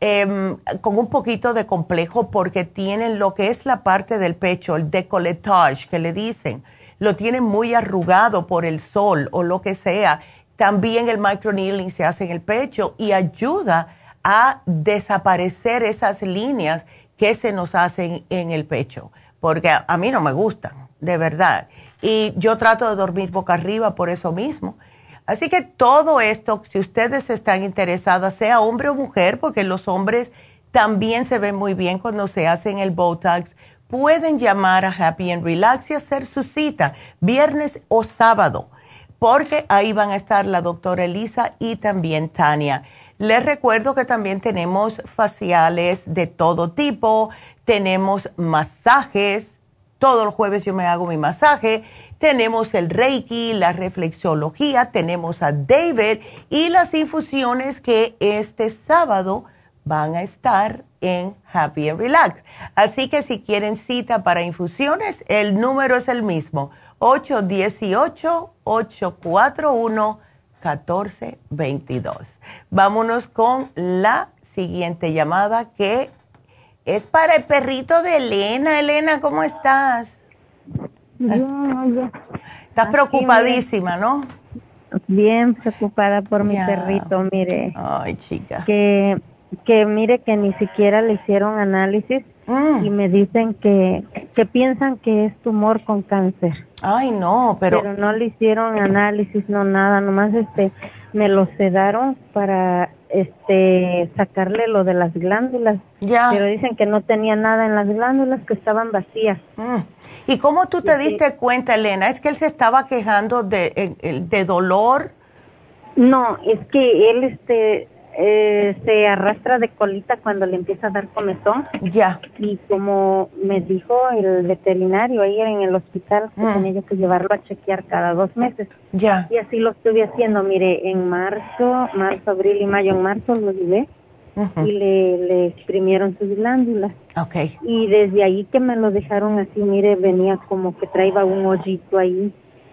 em, con un poquito de complejo porque tienen lo que es la parte del pecho, el decolletage que le dicen, lo tienen muy arrugado por el sol o lo que sea. También el microneedling se hace en el pecho y ayuda a desaparecer esas líneas que se nos hacen en el pecho, porque a, mí no me gustan, de verdad. Y yo trato de dormir boca arriba por eso mismo. Así que todo esto, si ustedes están interesadas, sea hombre o mujer, porque los hombres también se ven muy bien cuando se hacen el Botox, pueden llamar a Happy and Relax y hacer su cita viernes o sábado, porque ahí van a estar la doctora Elisa y también Tania. Les recuerdo que también tenemos faciales de todo tipo, tenemos masajes, todos los jueves yo me hago mi masaje, tenemos el Reiki, la reflexología, tenemos a David y las infusiones que este sábado van a estar en Happy and Relax. Así que si quieren cita para infusiones, el número es el mismo, 818 841 1422. Vámonos con la siguiente llamada que es para el perrito de Elena. Elena, ¿cómo estás? Bien, Estás preocupadísima, ¿no? Bien preocupada por mi perrito, mire. Ay, chica. Que, que mire que ni siquiera le hicieron análisis Mm. y me dicen que, que piensan que es tumor con cáncer. Ay, no, pero... Pero no le hicieron análisis, no nada, nomás este, me lo sedaron para este sacarle lo de las glándulas. Ya. Pero dicen que no tenía nada en las glándulas, que estaban vacías. Mm. ¿Y cómo tú te diste cuenta, Elena? ¿Es que él se estaba quejando de, de dolor? No, es que él este eh, se arrastra de colita cuando le empieza a dar comezón. Ya. Y como me dijo el veterinario ahí en el hospital, que mm. tenía yo que llevarlo a chequear cada dos meses. Ya. Y así lo estuve haciendo. Mire, en marzo, marzo, abril y mayo, en marzo lo llevé y le, le exprimieron sus glándulas. Okay. Y desde ahí que me lo dejaron así, mire, venía como que traía un hoyito ahí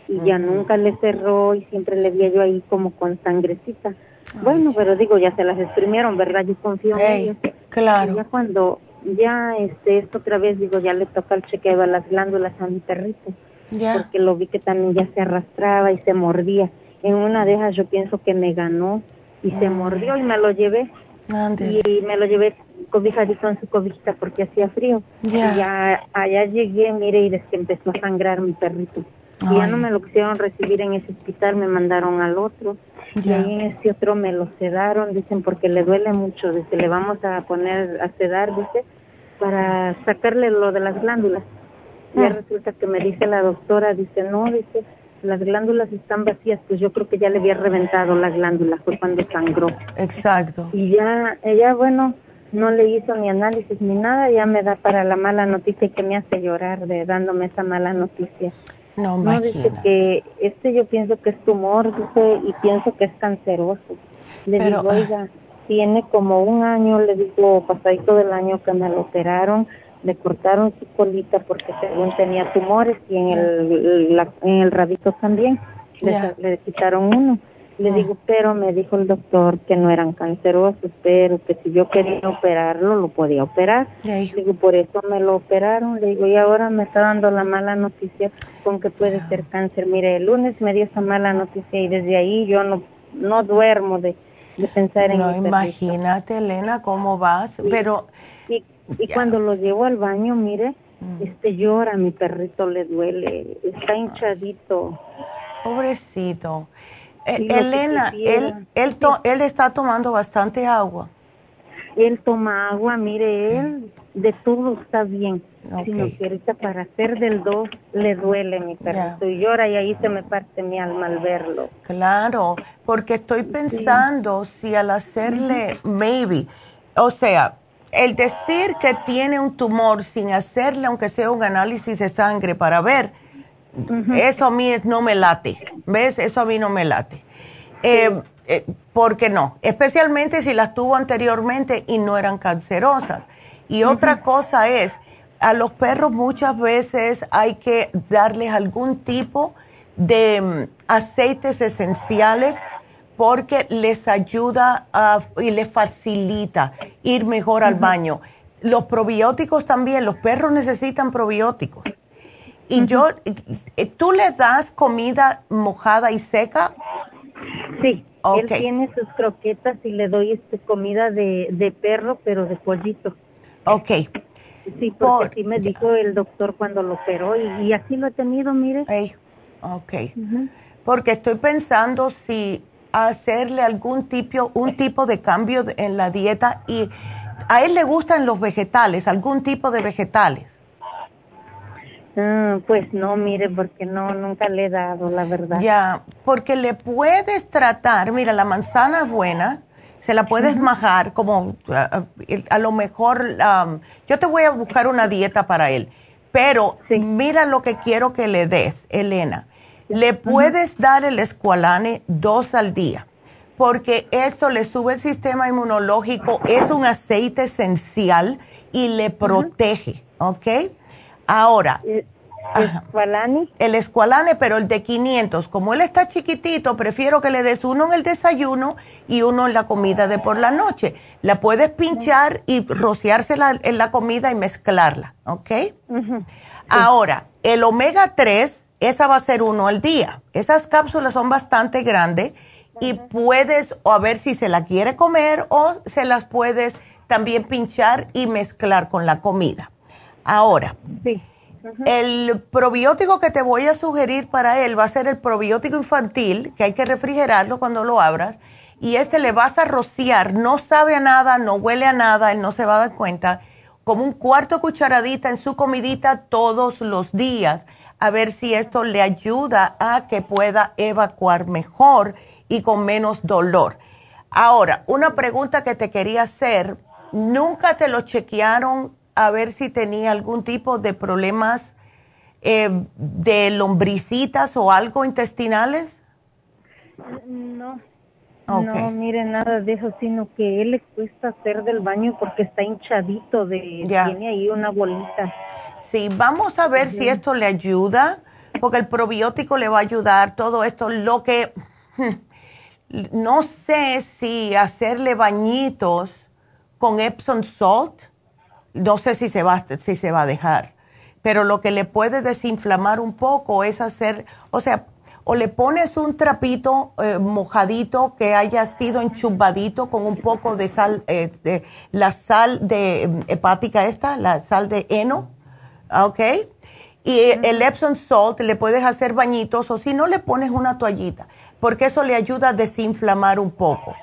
y ya nunca le cerró y siempre le vi yo ahí como con sangrecita bueno, pero digo, ya se las exprimieron, ¿verdad? Yo confío en ellos. Claro. ya cuando ya este esto otra vez digo, ya le toca el chequeo a las glándulas a mi perrito. Ya. Porque lo vi que también ya se arrastraba y se mordía. En una de esas yo pienso que me ganó y se mordió y me lo llevé. Y me lo llevé cobijadito en su cobijita porque hacía frío. Y ya allá llegué, mire, y desde que empezó a sangrar mi perrito. Ya no me lo quisieron recibir en ese hospital, me mandaron al otro. Y ahí en este otro me lo sedaron, dicen, porque le duele mucho. Dice, le vamos a poner a sedar, dice, para sacarle lo de las glándulas. Y ah. resulta que me dice la doctora, dice, no, dice, las glándulas están vacías, pues yo creo que ya le había reventado la glándula, fue cuando sangró. Exacto. Y ya, ella, bueno, no le hizo ni análisis ni nada, ya me da para la mala noticia que me hace llorar de dándome esa mala noticia. No, no dice que este yo pienso que es tumor, dice, y pienso que es canceroso. Le digo, ah, oiga, tiene como un año, le digo, pasadito del año que me lo operaron, le cortaron su colita porque según tenía tumores y en el, en el rabito también, le quitaron uno le digo, pero me dijo el doctor que no eran cancerosos, pero que si yo quería operarlo, lo podía operar. Le digo, por eso me lo operaron. Le digo, y ahora me está dando la mala noticia con que puede ser cáncer. Mire, el lunes me dio esa mala noticia y desde ahí yo no, no duermo de, de pensar en No, imagínate, Elena, cómo vas, pero... Y, y cuando lo llevo al baño, mire, mm. este llora, mi perrito le duele, está hinchadito. Pobrecito. Eh, Elena, él, él, él está tomando bastante agua. Él toma agua, mire, él de todo está bien. Sino que ahorita para hacer del dos le duele mi perrito y llora y ahí se me parte mi alma al verlo. Claro, porque estoy pensando si al hacerle, maybe, o sea, el decir que tiene un tumor sin hacerle, aunque sea un análisis de sangre para ver, eso a mí no me late, ¿ves? Eso a mí no me late. Eh, eh, porque no, especialmente si las tuvo anteriormente y no eran cancerosas. Y otra cosa es, a los perros muchas veces hay que darles algún tipo de mm, aceites esenciales porque les ayuda y les facilita ir mejor al baño. Los probióticos también, los perros necesitan probióticos. Y yo, eh, ¿tú le das comida mojada y seca? Sí, él tiene sus croquetas y le doy este comida de, de perro, pero de pollito. Ok. Sí, porque así me dijo el doctor cuando lo operó y, así lo he tenido, mire. ok. Porque estoy pensando si hacerle algún tipo, un tipo de cambio en la dieta y a él le gustan los vegetales, algún tipo de vegetales. Ah, pues no, mire, porque no, nunca le he dado, la verdad. Ya, porque le puedes tratar, mira, la manzana es buena, se la puedes majar como a, lo mejor, yo te voy a buscar una dieta para él, pero mira lo que quiero que le des, Elena. Le puedes dar el escualane dos al día, porque esto le sube el sistema inmunológico, es un aceite esencial y le protege, ¿ok? Ahora. ¿El escualane? El escualane, pero el de 500. Como él está chiquitito, prefiero que le des uno en el desayuno y uno en la comida de por la noche. La puedes pinchar y rociársela en la comida y mezclarla, ¿ok? Ahora, el omega 3, esa va a ser uno al día. Esas cápsulas son bastante grandes y puedes, o a ver si se la quiere comer o se las puedes también pinchar y mezclar con la comida. Ahora, el probiótico que te voy a sugerir para él va a ser el probiótico infantil, que hay que refrigerarlo cuando lo abras, y este le vas a rociar, no sabe a nada, no huele a nada, él no se va a dar cuenta, como un cuarto cucharadita en su comidita todos los días, a ver si esto le ayuda a que pueda evacuar mejor y con menos dolor. Ahora, una pregunta que te quería hacer, ¿nunca te lo chequearon a ver si tenía algún tipo de problemas eh, de lombricitas o algo intestinales? No. No, mire, nada de eso, sino que él le cuesta hacer del baño porque está hinchadito, de, tiene ahí una bolita. Sí, vamos a ver si esto le ayuda, porque el probiótico le va a ayudar, todo esto, lo que no sé si hacerle bañitos con Epsom Salt, no sé si se va, si se va a dejar, pero lo que le puede desinflamar un poco es hacer, o sea, o le pones un trapito eh, mojadito que haya sido enchubadito con un poco de sal, eh, de la sal de mm, hepática esta, la sal de heno, ¿ok? Y el Epsom salt le puedes hacer bañitos o si no le pones una toallita, porque eso le ayuda a desinflamar un poco.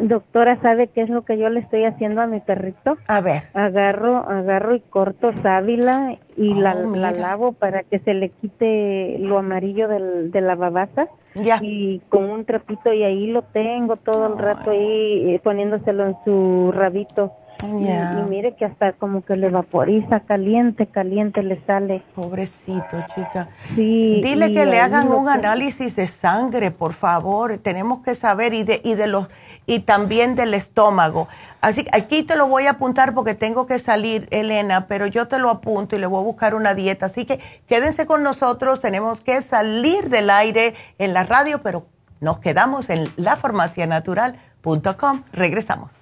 Doctora, ¿sabe qué es lo que yo le estoy haciendo a mi perrito? A ver. Agarro, agarro y corto sábila y la, oh, lavo para que se le quite lo amarillo del, de la babasa. Ya. Y con un trapito y ahí lo tengo todo el rato ahí eh, poniéndoselo en su rabito. Y, mire que hasta como que le vaporiza, caliente, caliente le sale. Pobrecito, chica. Sí. Dile que le hagan un análisis de sangre, por favor. Tenemos que saber y de, y de los y también del estómago. Así que aquí te lo voy a apuntar porque tengo que salir, Elena, pero yo te lo apunto y le voy a buscar una dieta. Así que quédense con nosotros, tenemos que salir del aire en la radio, pero nos quedamos en lafarmacianatural.com. Regresamos.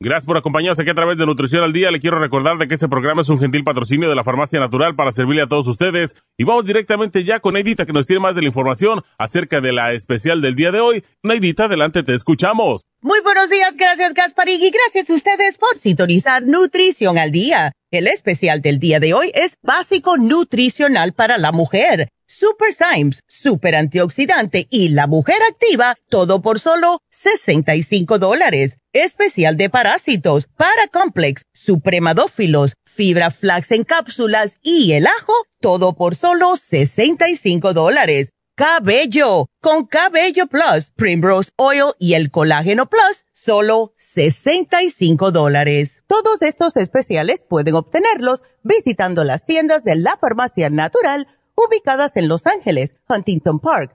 Gracias por acompañarnos aquí a través de Nutrición al Día. Le quiero recordar de que este programa es un gentil patrocinio de la Farmacia Natural para servirle a todos ustedes. Y vamos directamente ya con Neidita que nos tiene más de la información acerca de la especial del día de hoy. Neidita, adelante, te escuchamos. Muy buenos días, gracias Gasparín y gracias a ustedes por sintonizar Nutrición al Día. El especial del día de hoy es básico nutricional para la mujer. Super Symes, super antioxidante y la mujer activa, todo por solo 65 dólares. Especial de parásitos, Paracomplex, supremadófilos, fibra flax en cápsulas y el ajo, todo por solo 65 dólares. Cabello, con Cabello Plus, Primrose Oil y el Colágeno Plus, solo 65 dólares. Todos estos especiales pueden obtenerlos visitando las tiendas de la farmacia natural ubicadas en Los Ángeles, Huntington Park,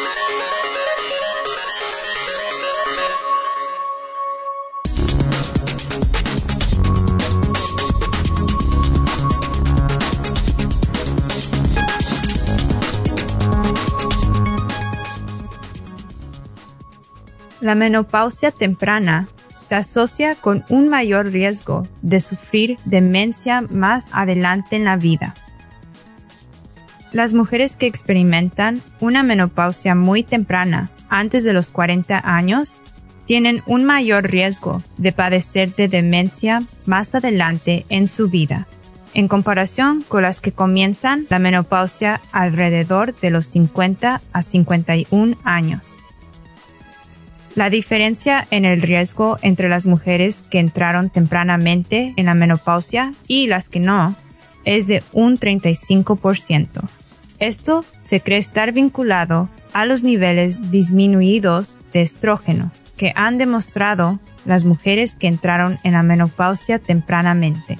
La menopausia temprana se asocia con un mayor riesgo de sufrir demencia más adelante en la vida. Las mujeres que experimentan una menopausia muy temprana, antes de los 40 años, tienen un mayor riesgo de padecer de demencia más adelante en su vida, en comparación con las que comienzan la menopausia alrededor de los 50 a 51 años. La diferencia en el riesgo entre las mujeres que entraron tempranamente en la menopausia y las que no es de un 35%. Esto se cree estar vinculado a los niveles disminuidos de estrógeno que han demostrado las mujeres que entraron en la menopausia tempranamente.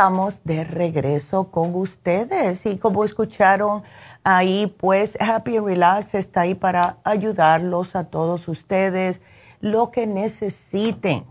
estamos de regreso con ustedes y como escucharon ahí, pues Happy Relax está ahí para ayudarlos a todos ustedes, lo que necesiten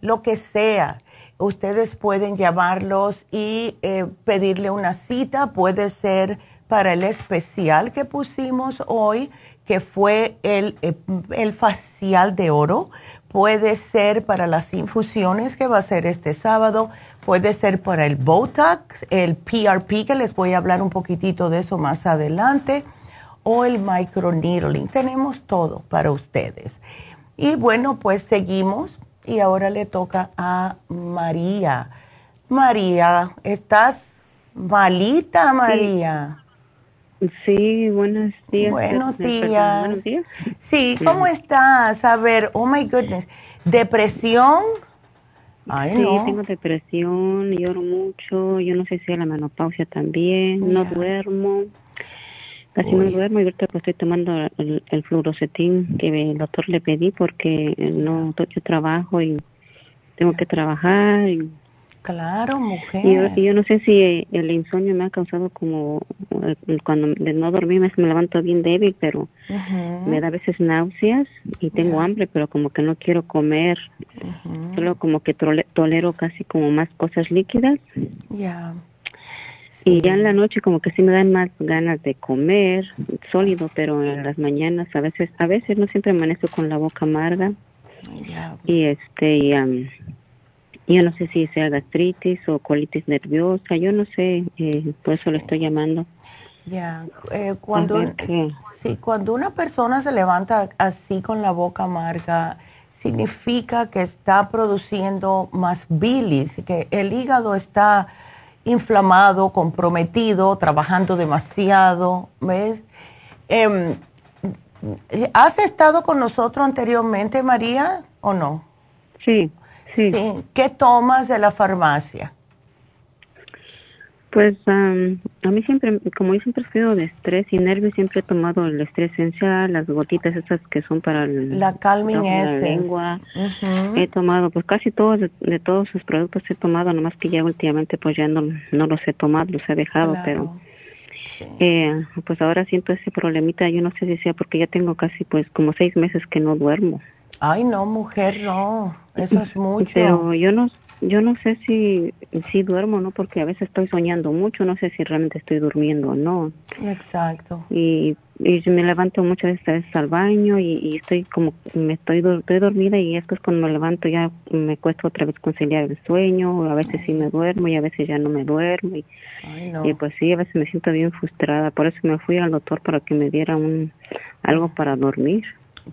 lo que sea. Ustedes pueden llamarlos y eh, pedirle una cita. Puede ser para el especial que pusimos hoy, que fue el, eh, el facial de oro. Puede ser para las infusiones que va a ser este sábado. Puede ser para el Botox, el PRP, que les voy a hablar un poquitito de eso más adelante. O el microneedling. Tenemos todo para ustedes. Y bueno, pues seguimos y ahora le toca a María. María, ¿estás malita, María? Sí, buenos días. Buenos días. Buenos días. Sí, ¿cómo estás? A ver, oh my goodness, ¿depresión? Ay, sí, tengo depresión, lloro mucho, yo no sé si es la menopausia también, no duermo. Casi no duermo y ahorita estoy tomando el, el fluorocetín que el doctor le pedí porque no yo trabajo y tengo que trabajar. Y, claro, mujer. Y yo, no sé si el insomnio me ha causado como cuando de no me, levanto bien débil, pero me da a veces náuseas y tengo hambre, pero como que no quiero comer. Solo como que tolero casi como más cosas líquidas. Ya. Y ya en la noche como que sí me dan más ganas de comer sólido, pero en las mañanas a veces, a veces no siempre amanezco con la boca amarga. Y este, y, yo no sé si sea gastritis o colitis nerviosa, yo no sé, eh, por eso le estoy llamando. Ya, eh, cuando, sí, cuando una persona se levanta así con la boca amarga, significa que está produciendo más bilis, que el hígado está inflamado, comprometido, trabajando demasiado, ¿ves? Em, ¿Has estado con nosotros anteriormente, María, o no? Sí, sí. ¿Qué tomas de la farmacia? Pues a mí siempre, como yo siempre he sido de estrés y nervios, siempre he tomado el estrés esencial, las gotitas esas que son para la calming la lengua. He tomado, pues casi todos, de, todos sus productos he tomado, nomás que ya últimamente pues ya no, no los he tomado, los he dejado, pero eh, pues ahora siento ese problemita, yo no sé si sea porque ya tengo casi pues como seis meses que no duermo. Ay, no, mujer, no, eso es mucho. Pero yo no, yo no sé si, si duermo o no, porque a veces estoy soñando mucho, no sé si realmente estoy durmiendo o no. Exacto. Y, y me levanto muchas veces al baño y, estoy como, me estoy, estoy dormida y después cuando me levanto ya me cuesta otra vez conciliar el sueño, a veces sí me duermo y a veces ya no me duermo. Y, y pues sí, a veces me siento bien frustrada, por eso me fui al doctor para que me diera un algo para dormir.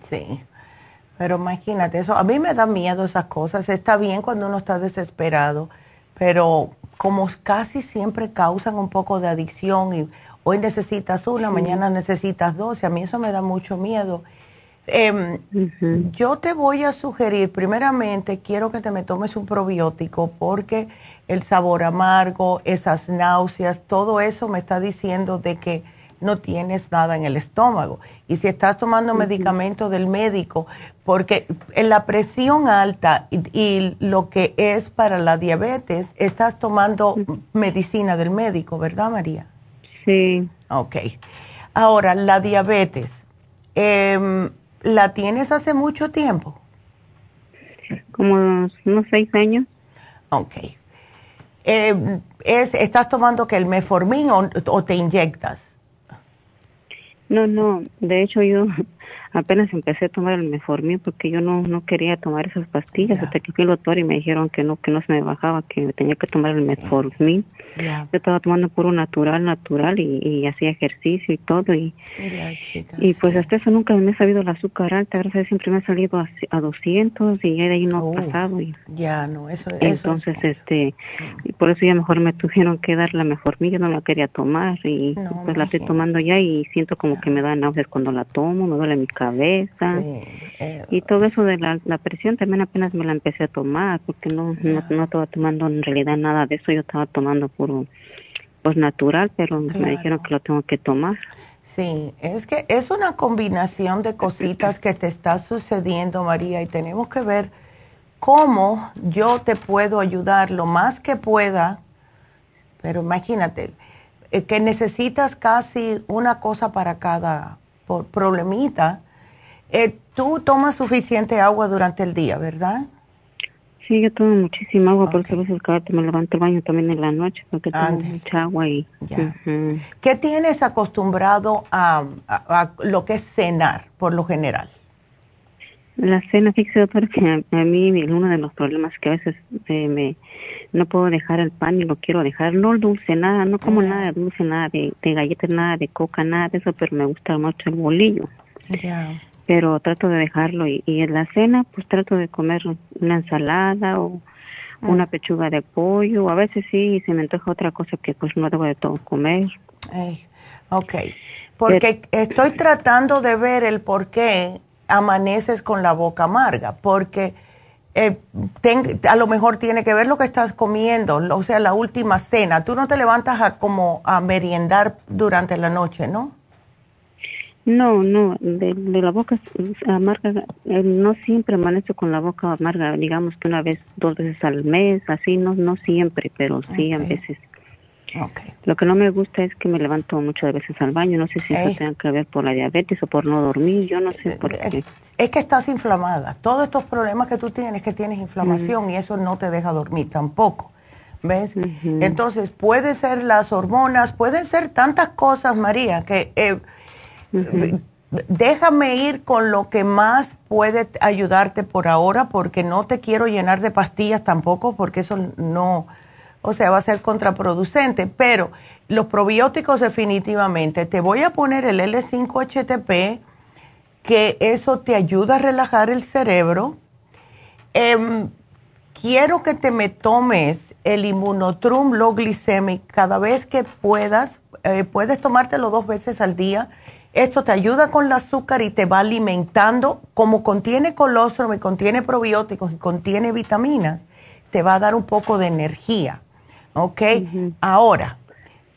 Sí. Pero imagínate eso, a mí me da miedo esas cosas. Está bien cuando uno está desesperado, pero como casi siempre causan un poco de adicción y hoy necesitas una, mañana necesitas dos, y a mí eso me da mucho miedo. Em, yo te voy a sugerir, primeramente, quiero que te me tomes un probiótico porque el sabor amargo, esas náuseas, todo eso me está diciendo de que no tienes nada en el estómago. Y si estás tomando medicamento del médico, porque en la presión alta y, lo que es para la diabetes, estás tomando medicina del médico, ¿verdad, María? Sí. Ok. Ahora, la diabetes, em, ¿la tienes hace mucho tiempo? Como unos seis años. Ok. Em, es, ¿Estás tomando que el meformín o te inyectas? No, no, de hecho yo apenas empecé a tomar el meformin porque yo no, no quería tomar esas pastillas hasta que fui al doctor y me dijeron que no, que no se me bajaba, que tenía que tomar el metformin. Yo estaba tomando puro natural, natural y, hacía ejercicio y todo y, y pues hasta eso nunca me ha salido el azúcar alta, gracias a Dios siempre me ha salido a, a 200 y de ahí no ha oh, pasado. Y, ya, no, eso, Entonces, este, y por eso ya mejor me tuvieron que dar la metformin, yo no la quería tomar y pues la estoy tomando ya y siento como que me da náuseas cuando la tomo, me duele mi cabeza. Eh, y todo eso de la, presión también apenas me la empecé a tomar, porque no, no, estaba tomando en realidad nada de eso, yo estaba tomando puro, pues natural, pero me dijeron que lo tengo que tomar. Sí, es que es una combinación de cositas que te está sucediendo, María, y tenemos que ver cómo yo te puedo ayudar lo más que pueda, pero imagínate, eh, que necesitas casi una cosa para cada problemita eh, tú tomas suficiente agua durante el día, ¿verdad? Sí, yo tomo muchísima agua, porque a veces cada me levanto el baño también en la noche, porque tomo mucha agua y... ¿Qué tienes acostumbrado a, lo que es cenar, por lo general? La cena, fíjese, doctor, que a, mí uno de los problemas que a veces eh, me no puedo dejar el pan y lo quiero dejar. No el dulce, nada, no como nada de dulce, nada de, de galletas, nada de coca, nada de eso, pero me gusta mucho el bolillo. Ya pero trato de dejarlo y, en la cena pues trato de comer una ensalada o una mm. pechuga de pollo, a veces sí, se me antoja otra cosa que pues no debo de todo comer. ok, porque estoy tratando de ver el por qué amaneces con la boca amarga, porque eh, a lo mejor tiene que ver lo que estás comiendo, o sea, la última cena. Tú no te levantas a, como a meriendar durante la noche, ¿no? No, no, de, la boca amarga, eh, no siempre amanezco con la boca amarga, digamos que una vez, dos veces al mes, así, no, no siempre, pero sí a veces. Okay. Lo que no me gusta es que me levanto muchas veces al baño, no sé si eso tenga que ver por la diabetes o por no dormir, yo no sé por qué. Es que estás inflamada, todos estos problemas que tú tienes, que tienes inflamación y eso no te deja dormir tampoco. ¿Ves? Entonces, puede ser las hormonas, pueden ser tantas cosas, María, que... Eh, Déjame ir con lo que más puede ayudarte por ahora, porque no te quiero llenar de pastillas tampoco, porque eso no, o sea, va a ser contraproducente. Pero los probióticos definitivamente, te voy a poner el L5HTP, que eso te ayuda a relajar el cerebro. Em, quiero que te me tomes el inmunotrum low glycemic cada vez que puedas. Eh, puedes tomártelo dos veces al día esto te ayuda con el azúcar y te va alimentando. Como contiene colostrum y contiene probióticos y contiene vitaminas, te va a dar un poco de energía. ¿Ok? Ahora,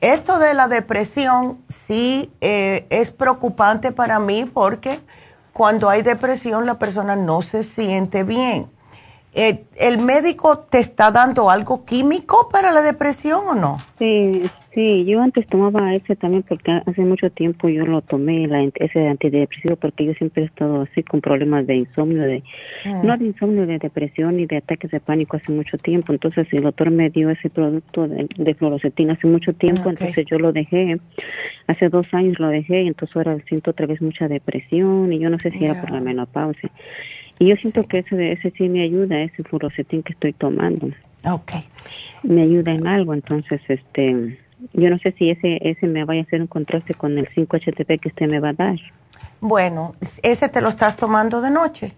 esto de la depresión sí eh, es preocupante para mí porque cuando hay depresión la persona no se siente bien. Eh, ¿El médico te está dando algo químico para la depresión o no? Sí, sí, yo antes tomaba ese también porque hace mucho tiempo yo lo tomé, la, ese antidepresivo, porque yo siempre he estado así con problemas de insomnio, de mm. no de insomnio, de depresión y de ataques de pánico hace mucho tiempo. Entonces el doctor me dio ese producto de, de fluorocetina hace mucho tiempo, entonces yo lo dejé, hace dos años lo dejé y entonces ahora siento otra vez mucha depresión y yo no sé si era por la menopausia. Y yo siento que ese, ese sí me ayuda, ese furocetín que estoy tomando. Ok. Me ayuda en algo, entonces, este, yo no sé si ese, ese me vaya a hacer un contraste con el 5-HTP que usted me va a dar. Bueno, ¿ese te lo estás tomando de noche?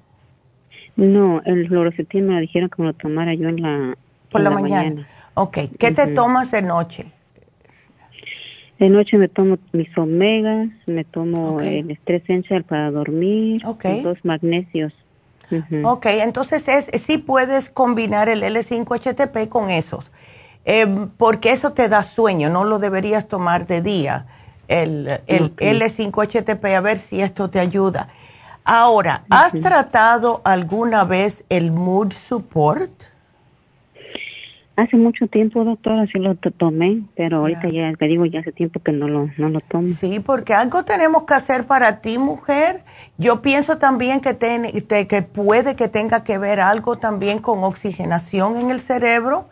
No, el fluorocetín me dijeron que me lo tomara yo en la, Por la, mañana. Ok, ¿qué te tomas de noche? De noche me tomo mis omegas, me tomo el estrés essential para dormir, dos magnesios Ok, entonces es, sí puedes combinar el L5-HTP con esos, em, porque eso te da sueño, no lo deberías tomar de día, el, el L5-HTP, a ver si esto te ayuda. Ahora, ¿has tratado alguna vez el Mood Support? Hace mucho tiempo, doctora, sí lo tomé, pero ahorita ya te digo, ya hace tiempo que no lo, no lo tomo. Sí, porque algo tenemos que hacer para ti, mujer. Yo pienso también que, que puede que tenga que ver algo también con oxigenación en el cerebro.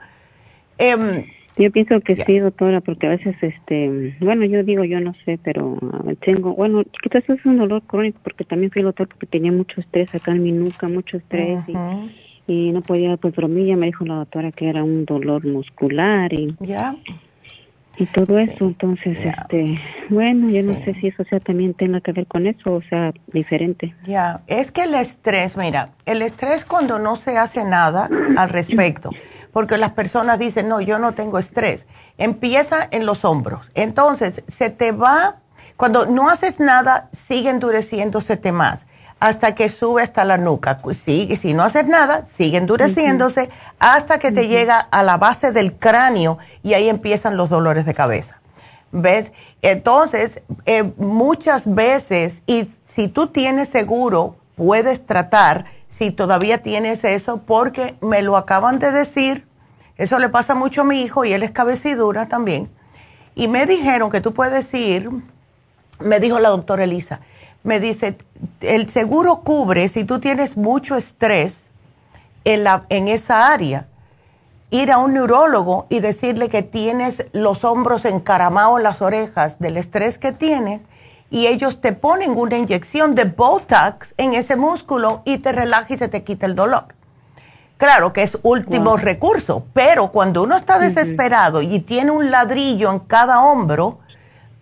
Em, Yo pienso que sí, doctora, porque a veces, este, bueno, yo digo, yo no sé, pero tengo, bueno, quizás es un dolor crónico, porque también fui al doctor porque tenía mucho estrés acá en mi nuca, mucho estrés, y, y, no podía, pues, dormir, ya me dijo la doctora que era un dolor muscular, y... Ya. Y todo eso, entonces, este, bueno, yo no sé si eso sea también tenga que ver con eso, o sea, diferente. Ya, es que el estrés, mira, el estrés cuando no se hace nada al respecto, porque las personas dicen, no, yo no tengo estrés, empieza en los hombros. Entonces, se te va, cuando no haces nada, sigue endureciéndose más hasta que sube hasta la nuca. Sigue, si no haces nada, sigue endureciéndose hasta que te llega a la base del cráneo y ahí empiezan los dolores de cabeza. ¿Ves? Entonces, eh, muchas veces, y si tú tienes seguro, puedes tratar si todavía tienes eso, porque me lo acaban de decir, eso le pasa mucho a mi hijo y él es cabecidura también, y me dijeron que tú puedes ir, me dijo la doctora Elisa, me dice, el seguro cubre si tú tienes mucho estrés en, la, en esa área, ir a un neurólogo y decirle que tienes los hombros encaramados en las orejas del estrés que tienes y ellos te ponen una inyección de Botox en ese músculo y te relaja y se te quita el dolor. Claro que es último recurso, pero cuando uno está desesperado y tiene un ladrillo en cada hombro,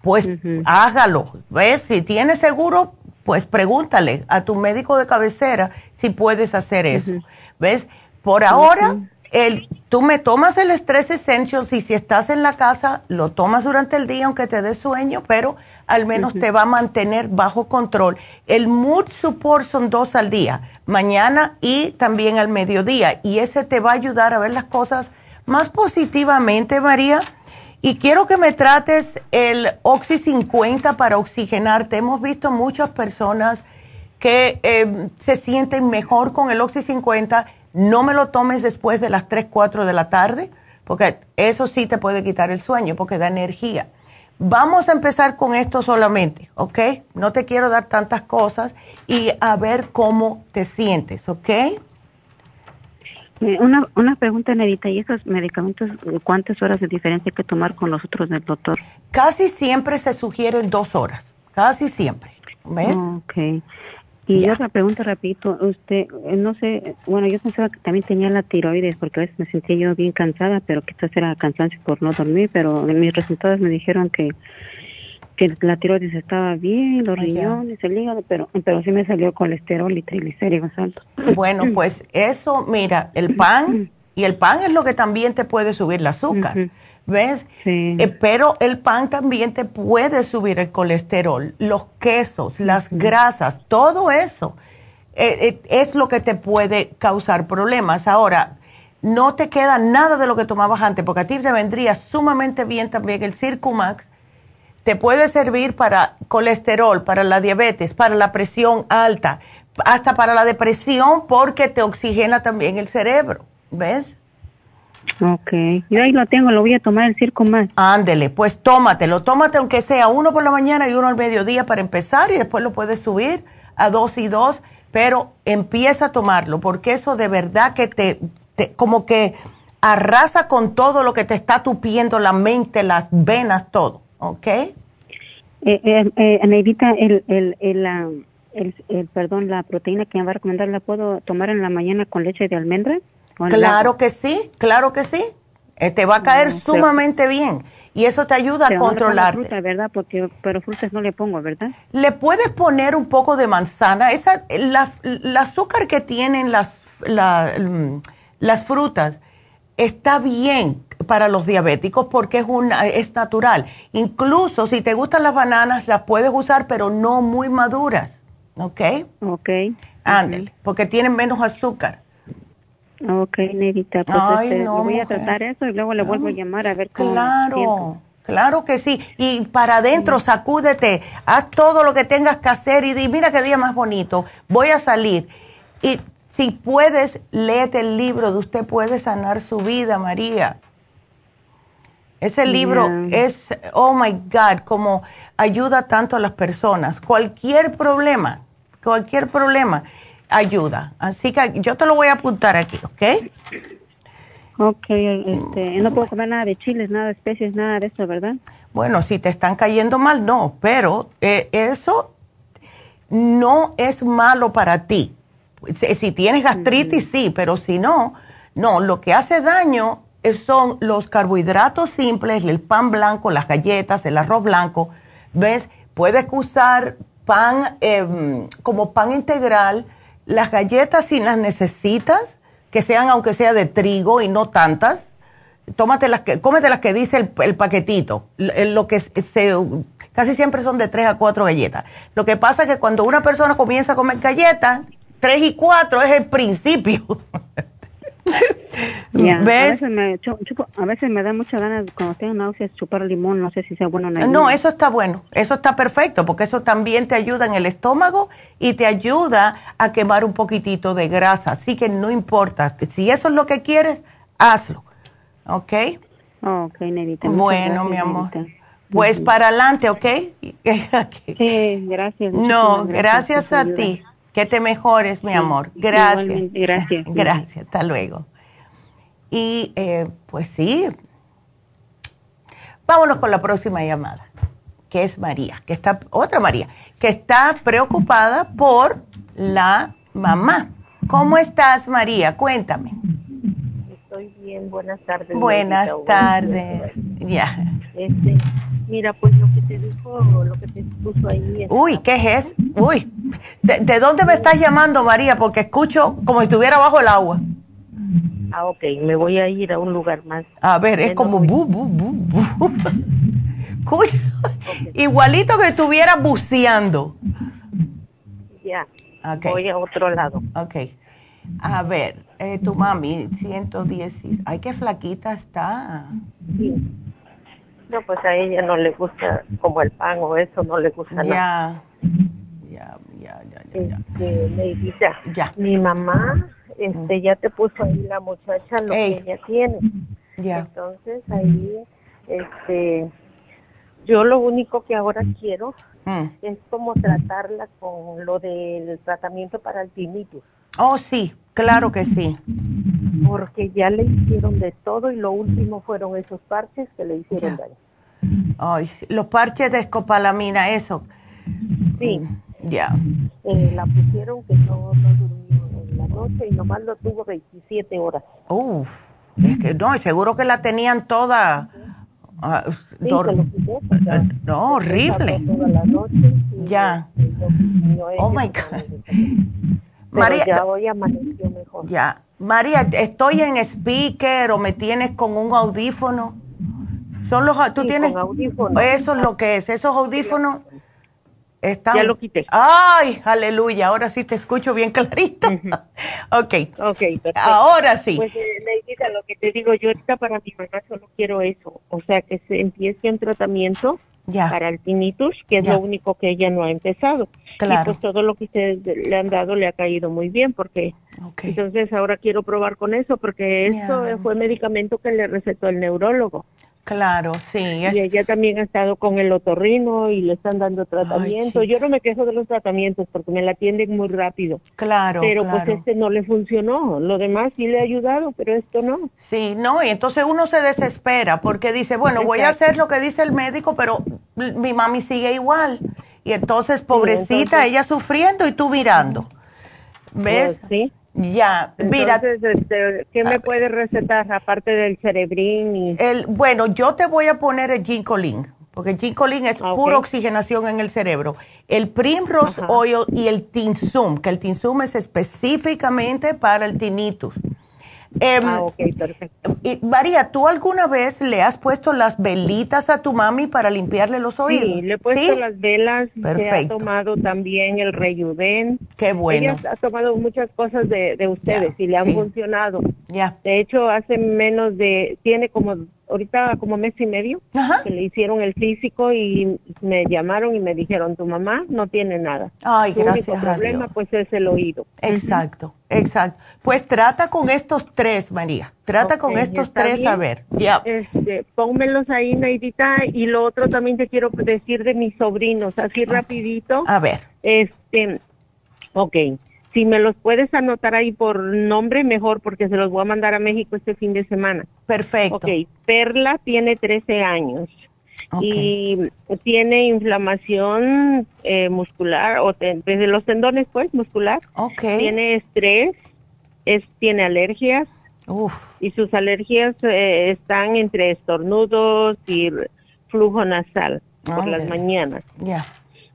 pues hágalo. ¿Ves? Si tienes seguro, pues pregúntale a tu médico de cabecera si puedes hacer eso. ¿Ves? Por ahora, el, tú me tomas el Stress Essentials y si estás en la casa, lo tomas durante el día aunque te dé sueño, pero al menos te va a mantener bajo control. El Mood Support son dos al día, mañana y también al mediodía, y ese te va a ayudar a ver las cosas más positivamente, María y quiero que me trates el Oxy 50 para oxigenarte. Hemos visto muchas personas que eh, se sienten mejor con el Oxy 50. No me lo tomes después de las 3, 4 de la tarde, porque eso sí te puede quitar el sueño, porque da energía. Vamos a empezar con esto solamente, ¿ok? No te quiero dar tantas cosas y a ver cómo te sientes, ¿ok? Eh, una, una pregunta, Nerita, ¿y esos medicamentos cuántas horas de diferencia hay que tomar con los otros del doctor? Casi siempre se sugieren dos horas, casi siempre. ¿Ves? Ok. Y otra pregunta, repito, usted, eh, no sé, bueno, yo pensaba que también tenía la tiroides, porque a veces me sentía yo bien cansada, pero quizás era cansancio por no dormir, pero mis resultados me dijeron que que la tiroides estaba bien, los riñones, el hígado, pero, pero sí me salió colesterol y triglicéridos altos. Bueno, pues eso, mira, el pan, y el pan es lo que también te puede subir el azúcar, ¿ves? Eh, pero el pan también te puede subir el colesterol, los quesos, las grasas, todo eso eh, eh, es lo que te puede causar problemas. Ahora, no te queda nada de lo que tomabas antes, porque a ti te vendría sumamente bien también el Circumax te puede servir para colesterol, para la diabetes, para la presión alta, hasta para la depresión porque te oxigena también el cerebro, ¿ves? Ok, yo ahí lo tengo, lo voy a tomar el circo más. Ándele, pues tómatelo, tómate aunque sea uno por la mañana y uno al mediodía para empezar y después lo puedes subir a dos y dos, pero empieza a tomarlo porque eso de verdad que te, te como que arrasa con todo lo que te está tupiendo la mente, las venas, todo. ¿ok? Eh, eh, eh el, el, el, el, perdón, la proteína que me va a recomendar, ¿la puedo tomar en la mañana con leche de almendra? Claro que sí, claro que sí. Eh, te va a caer sumamente bien y eso te ayuda a controlar. fruta, ¿verdad? Porque, pero frutas no le pongo, ¿verdad? Le puedes poner un poco de manzana. Esa, la, el azúcar que tienen las, la, mm, las frutas está bien para los diabéticos porque es, una, es natural. Incluso si te gustan las bananas, las puedes usar, pero no muy maduras. ¿Ok? Ok. Ándale, porque tienen menos azúcar. Ok, Nerita, pues este, voy a tratar eso y luego le vuelvo a llamar a ver cómo Claro, claro que sí. Y para adentro, sacúdete, haz todo lo que tengas que hacer y di, mira qué día más bonito, voy a salir. Y si puedes, léete el libro de Usted puede sanar su vida, María. Ese libro es, oh my God, como ayuda tanto a las personas. Cualquier problema, cualquier problema ayuda. Así que yo te lo voy a apuntar aquí, ¿ok? Ok, este, no puedo comer nada de chiles, nada de especies, nada de eso, ¿verdad? Bueno, si te están cayendo mal, no, pero eh, eso no es malo para ti. Si tienes gastritis, sí, pero si no, no, lo que hace daño son los carbohidratos simples, el pan blanco, las galletas, el arroz blanco. ¿Ves? Puedes usar pan em, como pan integral. Las galletas, si las necesitas, que sean aunque sea de trigo y no tantas, tómate las que, cómete las que dice el, paquetito. Lo que se, casi siempre son de tres a cuatro galletas. Lo que pasa es que cuando una persona comienza a comer galletas, tres y cuatro es el principio. ¿Ves? A veces, me, da muchas ganas, cuando tengo náuseas, chupar limón. No sé si sea bueno o no. No, eso está bueno. Eso está perfecto, porque eso también te ayuda en el estómago y te ayuda a quemar un poquitito de grasa. Así que no importa. Si eso es lo que quieres, hazlo. ¿Ok? Ok, Nerita. Bueno, mi amor. Pues para adelante, ¿ok? sí, gracias. No, gracias, a ti. Que te mejores, mi amor. Gracias. Gracias. Gracias. Hasta luego. Y eh, pues sí, vámonos con la próxima llamada, que es María, que está, otra María, que está preocupada por la mamá. ¿Cómo estás, María? Cuéntame. Estoy bien, buenas tardes. Buenas tardes. Ya. Este, mira, pues lo que te dijo, lo que te puso ahí. Uy, ¿qué es? Uy, ¿De, dónde me estás llamando, María? Porque escucho como si estuviera bajo el agua. Ah, ok, me voy a ir a un lugar más. A ver, es como bu, bu, bu, bu. Igualito que estuviera buceando. Ya. Voy a otro lado. Ok. A ver, eh, tu mami, 110. Ay, qué flaquita está. Sí. No, pues a ella no le gusta como el pan o eso, no le gusta nada. Ya, ya, ya, ya. ya. Este, ya. mi mamá este, ya te puso ahí la muchacha lo que ella tiene. Ya. Entonces ahí, este, yo lo único que ahora quiero mm. es como tratarla con lo del tratamiento para el tinnitus. Oh, sí, claro que sí. Porque ya le hicieron de todo y lo último fueron esos parches que le hicieron daño. Ay, los parches de escopalamina, eso. Sí. Ya. Eh, la pusieron que no, no durmió en la noche y nomás lo tuvo 27 horas. Uf, es que no, seguro que la tenían toda. Uh, sí, no, horrible. Toda la noche ya. oh my God. María, ya hoy amaneció mejor. Ya. María, ¿estoy en speaker o me tienes con un audífono? Son los, tú tienes, eso es lo que es, esos audífonos ya lo quité. Ay, aleluya, ahora sí te escucho bien clarito. ok. Ok, perfecto. Ahora sí. Pues, eh, lo que te digo, yo ahorita para mi mamá solo quiero eso. O sea, que se empiece un tratamiento para el tinnitus, que es lo único que ella no ha empezado. Claro. Y pues todo lo que ustedes le han dado le ha caído muy bien, porque entonces ahora quiero probar con eso, porque eso fue medicamento que le recetó el neurólogo. Claro, sí. Y ella también ha estado con el otorrino y le están dando tratamiento. Yo no me quejo de los tratamientos porque me la atienden muy rápido. Claro. Pero pues este no le funcionó. Lo demás sí le ha ayudado, pero esto no. Sí, no, y entonces uno se desespera porque dice, bueno, voy a hacer lo que dice el médico, pero mi mami sigue igual. Y entonces, pobrecita, ella sufriendo y tú mirando. ¿Ves? Pues sí. Ya, mira. Este, ¿qué me puede recetar aparte del cerebrín? Y... El, bueno, yo te voy a poner el ginkolin, porque el ginkolin es ah, pura oxigenación en el cerebro. El Primrose Oil y el Tinsum, que el Tinsum es específicamente para el tinnitus. Em, ah, ok, perfecto. Y María, ¿tú alguna vez le has puesto las velitas a tu mami para limpiarle los oídos? Sí, le he puesto las velas. Perfecto. Se ha tomado también el Reyuden. Qué bueno. Ella ha tomado muchas cosas de, de ustedes y le han funcionado. Ya. De hecho, hace menos de, tiene como ahorita como mes y medio que le hicieron el físico y me llamaron y me dijeron tu mamá no tiene nada. Ay, gracias. El problema pues es el oído. Exacto, exacto. Pues trata con estos tres, María. Trata con estos tres a ver. Ya. Este, pónmelos ahí, Neidita, y lo otro también te quiero decir de mis sobrinos, así rapidito. A ver. Este, ok Si me los puedes anotar ahí por nombre, mejor, porque se los voy a mandar a México este fin de semana. Perfecto. Ok, Perla tiene 13 años y tiene inflamación eh, muscular, o desde los tendones, pues, muscular. Ok. Tiene estrés, es, tiene alergias. Y sus alergias eh, están entre estornudos y flujo nasal por las mañanas. Ya.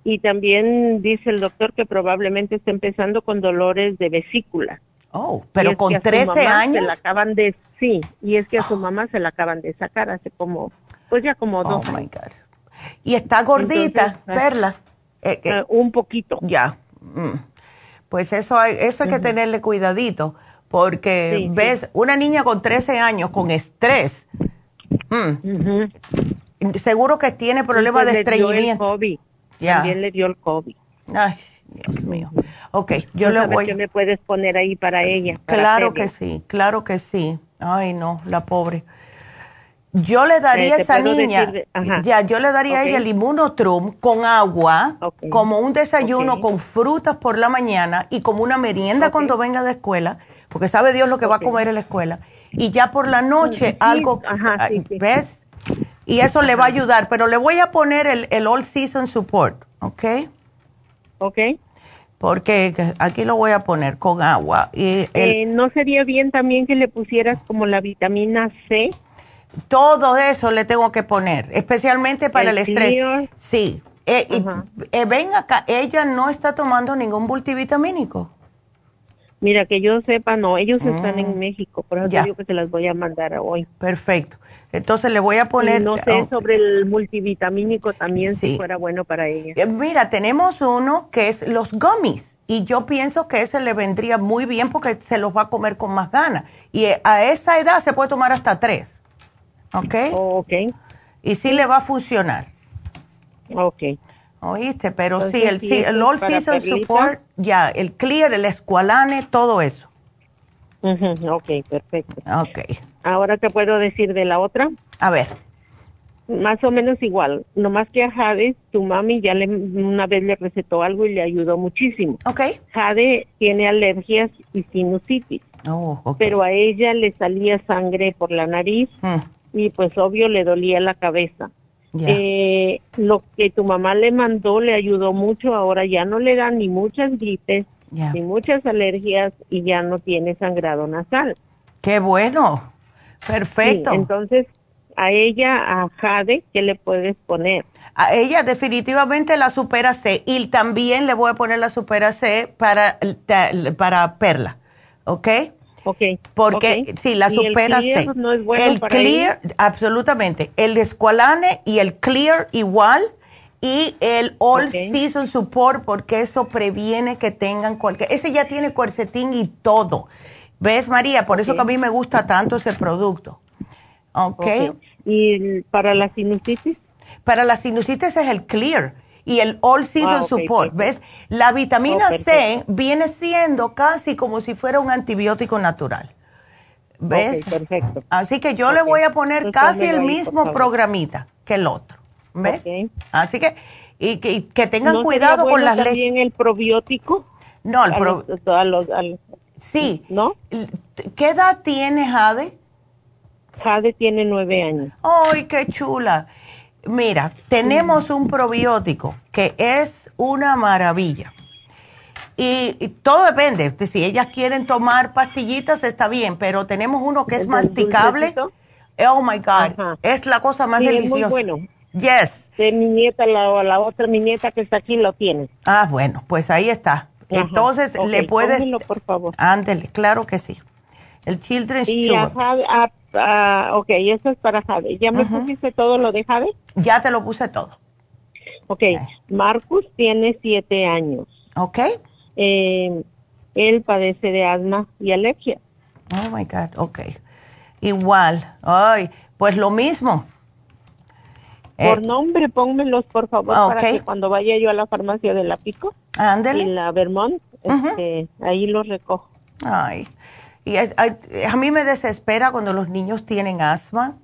Y también dice el doctor que probablemente está empezando con dolores de vesícula. Oh, pero con que a su 13 mamá años. Se la acaban de, sí, y es que a su mamá se la acan de sacar hace como, pues ya como dos Oh, my años. Y está gordita, Entonces, ah, Perla. Eh, eh, un poquito. Ya. Mm. Pues eso hay, eso hay que tenerle cuidadito, porque Sí, sí. ves, una niña con 13 años con estrés, mm, seguro que tiene problemas pues de el estreñimiento. También le dio el COVID. Ay, Dios mío. Ok, yo le voy. qué me puedes poner ahí para ella? para Claro que sí, claro que sí. Ay, no, la pobre. Yo le daría a esa niña, decir- ya, yo le daría a ella el inmunotrum con agua, como un desayuno con frutas por la mañana y como una merienda cuando venga de escuela, porque sabe Dios lo que va a comer en la escuela. Y ya por la noche Sí, algo, ajá, sí, ay, sí. ¿ves? Y eso le va a ayudar, pero le voy a poner el, el All Season Support, ¿ok? Ok. Porque aquí lo voy a poner con agua. Y el- Eh, ¿No sería bien también que le pusieras como la vitamina C? Todo eso le tengo que poner, especialmente para el, El estrés. Sí. Eh, y, eh, ven acá, ella no está tomando ningún multivitamínico. Mira, que yo sepa, no, ellos están Mm. en México, por eso Ya. digo que se las voy a mandar hoy. Perfecto. Entonces le voy a poner. Y no sé oh, sobre el multivitamínico también Sí. si fuera bueno para ella. eh, mira, tenemos uno que es los gummies. Y yo pienso que ese le vendría muy bien porque se los va a comer con más ganas. Y eh, a esa edad se puede tomar hasta tres. ¿Ok? ok. Y sí le va a funcionar. Ok. Oíste, pero sí, Entonces, el, sí, sí, eso el All Season Perlita. Support, ya, el Clear, el Esqualane, todo eso. Ok, perfecto. Ok. Ahora te puedo decir de la otra. A ver. Más o menos igual, nomás que a Jade, tu mami ya le, una vez le recetó algo y le ayudó muchísimo. Ok. Jade tiene alergias y sinusitis, Oh, ok. pero a ella le salía sangre por la nariz Mm, y pues obvio le dolía la cabeza. Eh, lo que tu mamá le mandó le ayudó mucho, ahora ya no le dan ni muchas gripes, ni muchas alergias y ya no tiene sangrado nasal. Qué bueno. Perfecto. Sí, entonces, a ella, a Jade, ¿qué le puedes poner? a ella definitivamente la supera C y también le voy a poner la supera C para, para Perla. ¿Ok? Ok. Porque ok. sí, la ¿Y el supera Clear no es bueno el para Clear, absolutamente. El Esqualane y el Clear igual. Y el All Ok. Season Support, porque eso previene que tengan cualquier. Ese ya tiene cuercetín y todo. ¿Ves, María? Por eso que a mí me gusta tanto ese producto. ¿Ok? Ok. ¿Y para la sinusitis? Para la sinusitis es el Clear y el All Season Ah, Support. ¿Ves? La vitamina Oh, C viene siendo casi como si fuera un antibiótico natural. ¿Ves? Ok, perfecto. Así que yo le voy a poner Entonces, casi el ahí, mismo programita que el otro. ¿Ves? Así que, y que, y que tengan ¿No cuidado con las leches. también el probiótico? No, el A pro- los- a los- a los- sí. ¿No? ¿Qué edad tiene Jade? Jade tiene nueve años. ¡Ay, qué chula! Mira, tenemos un probiótico que es una maravilla. Y, y todo depende. de Si ellas quieren tomar pastillitas, está bien, pero tenemos uno que es ¿El masticable. dulcecito? Oh my God. Ajá. Es la cosa más Sí, es muy deliciosa. bueno. Yes. De mi nieta, la, la otra mi nieta que está aquí lo tiene. Ah, bueno, pues ahí está. Ajá. Entonces le puedes. por favor. Ándele, claro que sí. El Children's Y Sugar. A- a- ok, eso es para Jade. ¿Ya me pusiste todo lo de Jade? Ya te lo puse todo. Ok, Marcus tiene siete años. ¿Ok? Eh, él padece de asma y alergia. Oh my God, ok. Igual. Ay, pues lo mismo. Por Eh, nombre, pónmelos, por favor, Ah, para ok. que cuando vaya yo a la farmacia de la Pico Ándele. y la Vermont, este, ahí los recojo. Ay, y ay, a mí me desespera cuando los niños tienen asma,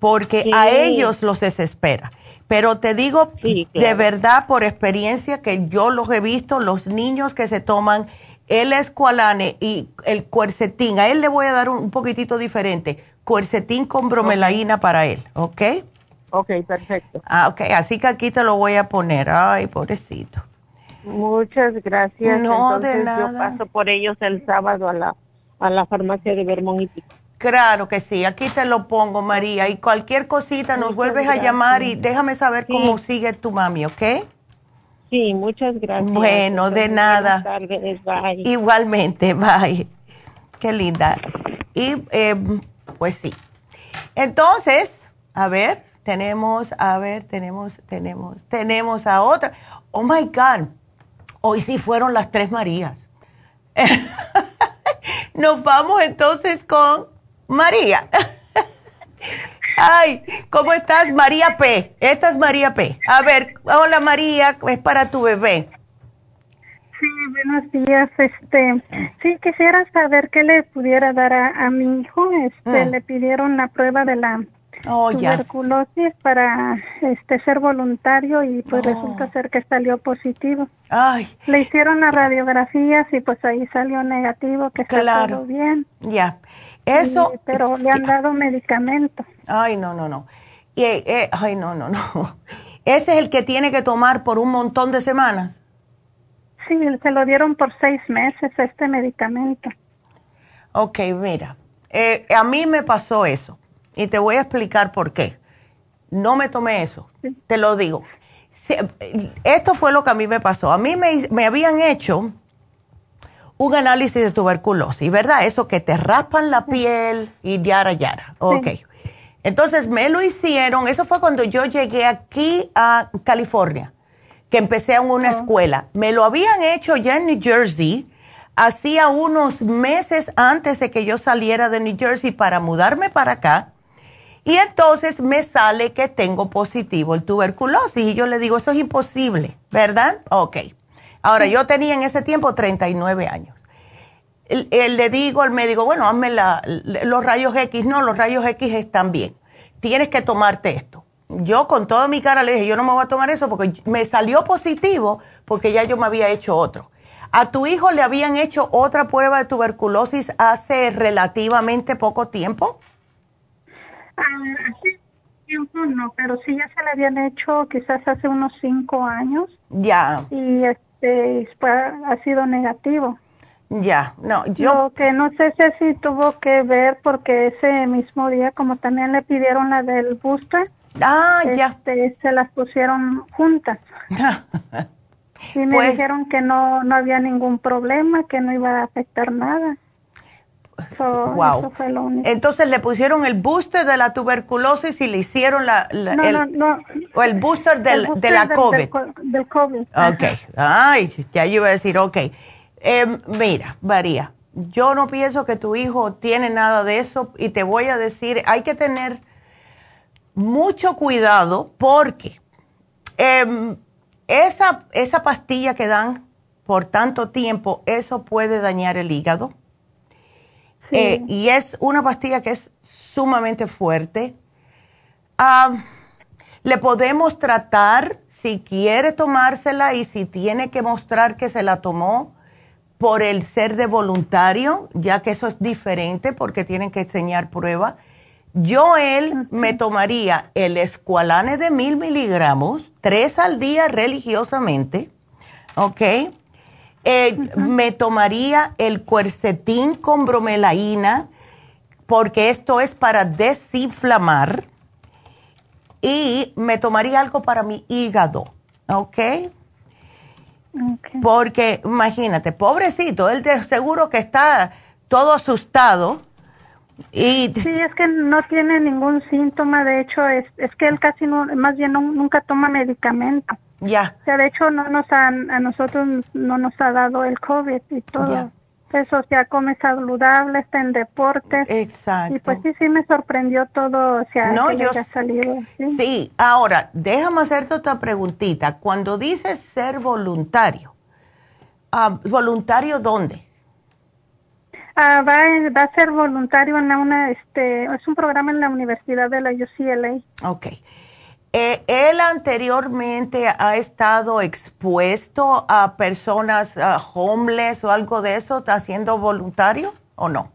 porque Sí. a ellos los desespera. Pero te digo Sí, de verdad por experiencia que yo los he visto, los niños que se toman el escualane y el cuercetín, a él le voy a dar un, poquitito diferente. Cuercetín con bromelaína para él, ¿ok? Ok, perfecto. Ah, ok, así que aquí te lo voy a poner. Ay, pobrecito. Muchas gracias. No, de nada. Yo paso por ellos el sábado a la, a la farmacia de Vermont Claro que sí, aquí te lo pongo, María. Y cualquier cosita nos vuelves a llamar y déjame saber cómo sigue tu mami, ¿ok? Sí, muchas gracias. Bueno, de nada. Igualmente, bye. Qué linda. Y eh, pues sí. Entonces, a ver, tenemos, a ver, tenemos, tenemos, tenemos a otra. Oh my God, hoy sí fueron las tres Marías. Nos vamos entonces con María. Ay, ¿cómo estás, María P? Esta es María P. A ver, hola María, es para tu bebé. Sí, buenos días. Este, sí quisiera saber qué le pudiera dar a, mi hijo. Este, mm. le pidieron la prueba de la oh, tuberculosis para este ser voluntario y pues oh. resulta ser que salió positivo. Ay. Le hicieron las radiografías y pues ahí salió negativo, que está todo bien. Ya. Eso. pero le han dado medicamento. Ay, no, no, no. Y, eh, ay, no, no, no. ¿Ese es el que tiene que tomar por un montón de semanas? Sí, se lo dieron por seis meses este medicamento. Ok, mira, eh, a mí me pasó eso y te voy a explicar por qué. No me tomé eso, te lo digo. esto fue lo que a mí me pasó. A mí me, me habían hecho un análisis de tuberculosis, ¿verdad? Eso que te raspan la piel y yara yara. Ok. Entonces me lo hicieron, eso fue cuando yo llegué aquí a California, que empecé en una escuela. Me lo habían hecho ya en New Jersey, hacía unos meses antes de que yo saliera de New Jersey para mudarme para acá. Y entonces me sale que tengo positivo el tuberculosis. Y yo le digo, eso es imposible, ¿verdad? Ok. Ahora, yo tenía en ese tiempo 39 años. le digo al médico, bueno, hazme los rayos X. No, los rayos X están bien. Tienes que tomarte esto. Yo con toda mi cara le dije, yo no me voy a tomar eso porque me salió positivo porque ya yo me había hecho otro. ¿A tu hijo le habían hecho otra prueba de tuberculosis hace relativamente poco tiempo? Ah, hace tiempo no, pero sí ya se le habían hecho quizás hace unos cinco años. Ya. Y este, ha sido negativo. Ya, no, yo... Lo que no sé si tuvo que ver porque ese mismo día, como también le pidieron la del booster, ah, ya. Este, se las pusieron juntas. y me pues dijeron que no, no había ningún problema, que no iba a afectar nada. Wow. Entonces le pusieron el booster de la tuberculosis y le hicieron la, no, el, no, no. o el booster, del, de la COVID. Del, COVID. Ok. Ay, ya yo iba a decir, ok. Eh, mira, María, yo no pienso que tu hijo tiene nada de eso y te voy a decir, hay que tener mucho cuidado porque em, esa, esa pastilla que dan por tanto tiempo, eso puede dañar el hígado. Eh, y es una pastilla que es sumamente fuerte. le podemos tratar si quiere tomársela y si tiene que mostrar que se la tomó por el ser de voluntario, ya que eso es diferente porque tienen que enseñar prueba. Yo él me tomaría el escualane de mil miligramos, tres al día religiosamente, ¿ok? Eh, me tomaría el cuercetín con bromelaína, porque esto es para desinflamar, y me tomaría algo para mi hígado, ¿ok? Porque imagínate, pobrecito, él de seguro que está todo asustado. Y sí, es que no tiene ningún síntoma, de hecho, es, es que él casi no, más bien nunca toma medicamento. Ya. O sea, de hecho, no nos han, a nosotros no nos ha dado el COVID y todo. Eso, o come saludable, está en deportes. Exacto. Y pues sí, sí me sorprendió todo, o sea, no, que yo, haya salido. ¿sí? ahora, déjame hacerte otra preguntita. Cuando dices ser voluntario, ah, ¿voluntario dónde? Ah, va, va, a ser voluntario en una, este, es un programa en la Universidad de la UCLA. Ok. eh, ¿él anteriormente ha estado expuesto a personas homeless o algo de eso, está haciendo voluntario o no?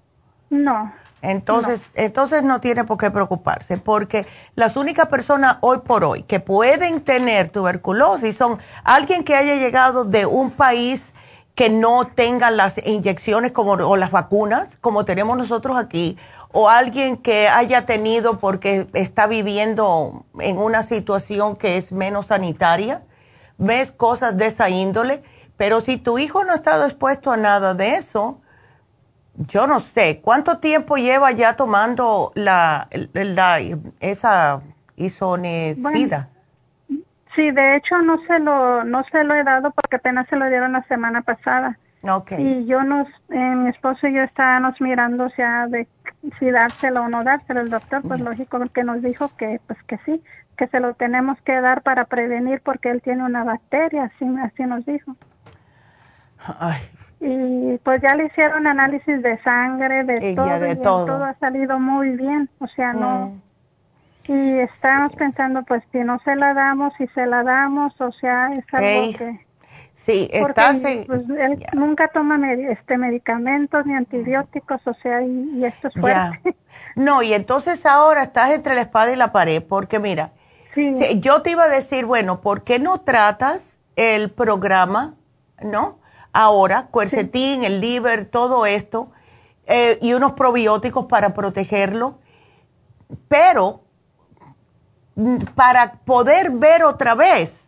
No. Entonces, no. entonces no tiene por qué preocuparse, porque las únicas personas hoy por hoy que pueden tener tuberculosis son alguien que haya llegado de un país que no tenga las inyecciones como, o las vacunas, como tenemos nosotros aquí, o alguien que haya tenido porque está viviendo en una situación que es menos sanitaria, ves cosas de esa índole, pero si tu hijo no ha estado expuesto a nada de eso, yo no sé, ¿cuánto tiempo lleva ya tomando la, la esa isonecida? Sí, de hecho no se lo no se lo he dado porque apenas se lo dieron la semana pasada. Okay. Y yo nos, eh, mi esposo y yo estábamos mirando o sea, de si dárselo o no dárselo. El doctor, pues mm. lógico que nos dijo que, pues que sí, que se lo tenemos que dar para prevenir porque él tiene una bacteria, así, así nos dijo. Ay. Y pues ya le hicieron análisis de sangre, de todo, de todo. todo ha salido muy bien, o sea, no. Mm. Y estamos pensando, pues, si no se la damos, si se la damos, o sea, es algo que Sí, estás pues, él nunca toma este medicamentos ni antibióticos, o sea, y, esto es fuerte. No, y entonces ahora estás entre la espada y la pared, porque mira, yo te iba a decir, bueno, ¿por qué no tratas el programa, no? Ahora, cuercetín, el liver, todo esto, eh, y unos probióticos para protegerlo, pero para poder ver otra vez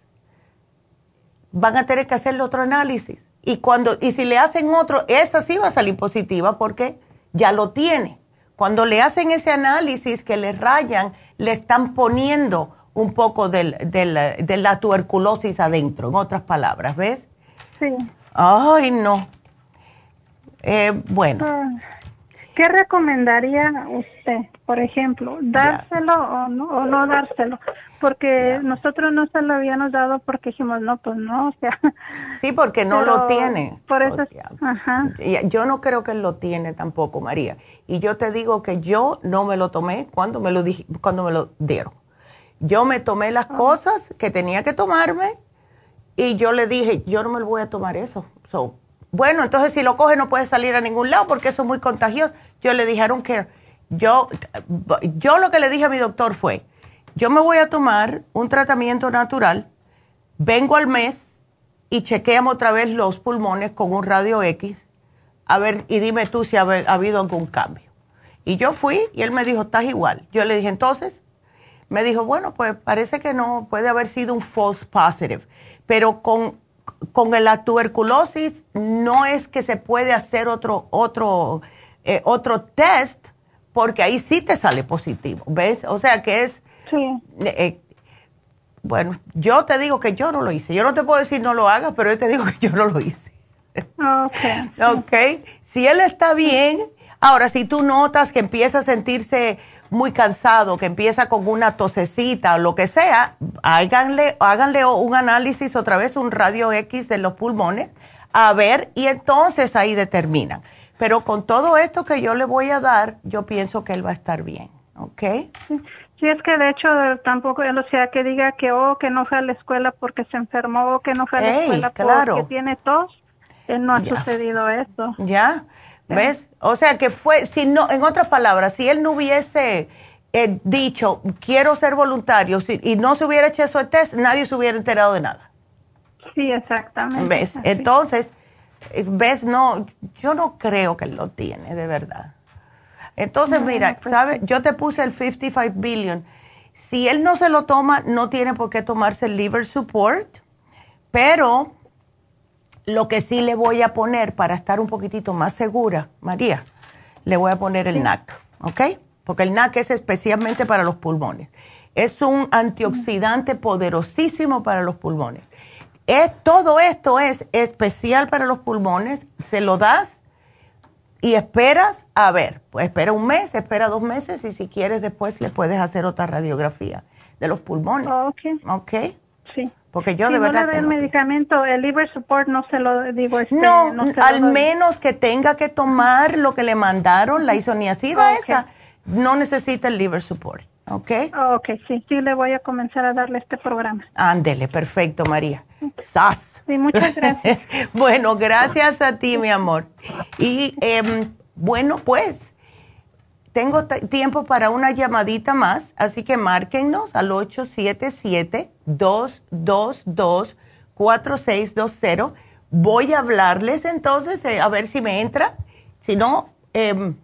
van a tener que hacerle otro análisis. Y, cuando, y si le hacen otro, esa sí va a salir positiva porque ya lo tiene. Cuando le hacen ese análisis que le rayan, le están poniendo un poco del, de la tuberculosis adentro, en otras palabras, ¿ves? Sí. Ay, no. Eh, bueno. Ah, ¿Qué recomendaría usted, por ejemplo, dárselo o no, o no dárselo? porque nosotros no se lo habíamos dado porque dijimos, no, pues no, o sea. Sí, porque no lo tiene. Por eso, ajá. Yo no creo que él lo tiene tampoco, María. Y yo te digo que yo no me lo tomé cuando me lo, dije, cuando me lo dieron. Yo me tomé las ah. cosas que tenía que tomarme y yo le dije, yo no me lo voy a tomar eso. So, bueno, entonces si lo coge no puede salir a ningún lado porque eso es muy contagioso. Yo le dije, I don't care. Yo, yo lo que le dije a mi doctor fue, yo me voy a tomar un tratamiento natural, vengo al mes y chequeamos otra vez los pulmones con un radio X, a ver, y dime tú si ha, habido algún cambio. Y yo fui y él me dijo, estás igual. Yo le dije, entonces, me dijo, bueno, pues parece que no, puede haber sido un false positive, pero con, con la tuberculosis no es que se puede hacer otro, otro, eh, otro test, porque ahí sí te sale positivo, ¿ves? O sea que es Sí. Eh, bueno, yo te digo que yo no lo hice. Yo no te puedo decir no lo hagas, pero yo te digo que yo no lo hice. Ok. ok. Si él está bien, ahora si tú notas que empieza a sentirse muy cansado, que empieza con una tosecita o lo que sea, háganle, háganle un análisis otra vez, un radio X de los pulmones, a ver, y entonces ahí determinan. Pero con todo esto que yo le voy a dar, yo pienso que él va a estar bien, ¿ok? Sí, es que de hecho tampoco, o sea, que diga que, oh, que no fue a la escuela porque se enfermó, o que no fue a la escuela porque tiene tos, no ha sucedido eso. Ya, ¿ves? O sea, que fue, si no, en otras palabras, si él no hubiese eh, dicho, quiero ser voluntario, y no se hubiera hecho ese test, nadie se hubiera enterado de nada. Sí, exactamente. ¿Ves? Entonces, eh, ¿ves? No, yo no creo que él lo tiene, de verdad. Entonces, mira, pues ¿sabes? Yo te puse el 55 billion. Si él no se lo toma, no tiene por qué tomarse el liver support, pero lo que sí le voy a poner para estar un poquitito más segura, María, le voy a poner el NAC, ¿ok? Porque el NAC es especialmente para los pulmones. Es un antioxidante poderosísimo para los pulmones. Es, todo esto es especial para los pulmones. Se lo das y esperas, a ver, pues espera un mes, espera dos meses y si quieres después le puedes hacer otra radiografía de los pulmones. Ok. Ok. Sí. Porque yo de verdad... No le el medicamento, el liver support no se lo digo. Este, no, al menos que tenga que tomar lo que le mandaron, la isoniazida esa, no necesita el liver support. ¿Ok? Ok, sí, sí, le voy a comenzar a darle este programa. Ándele, perfecto, María. ¡Sas! Sí, muchas gracias. bueno, gracias a ti, mi amor. Y em, bueno, pues tengo tiempo para una llamadita más, así que márquennos al 877-222-4620. Voy a hablarles entonces, eh, a ver si me entra. Si no, em,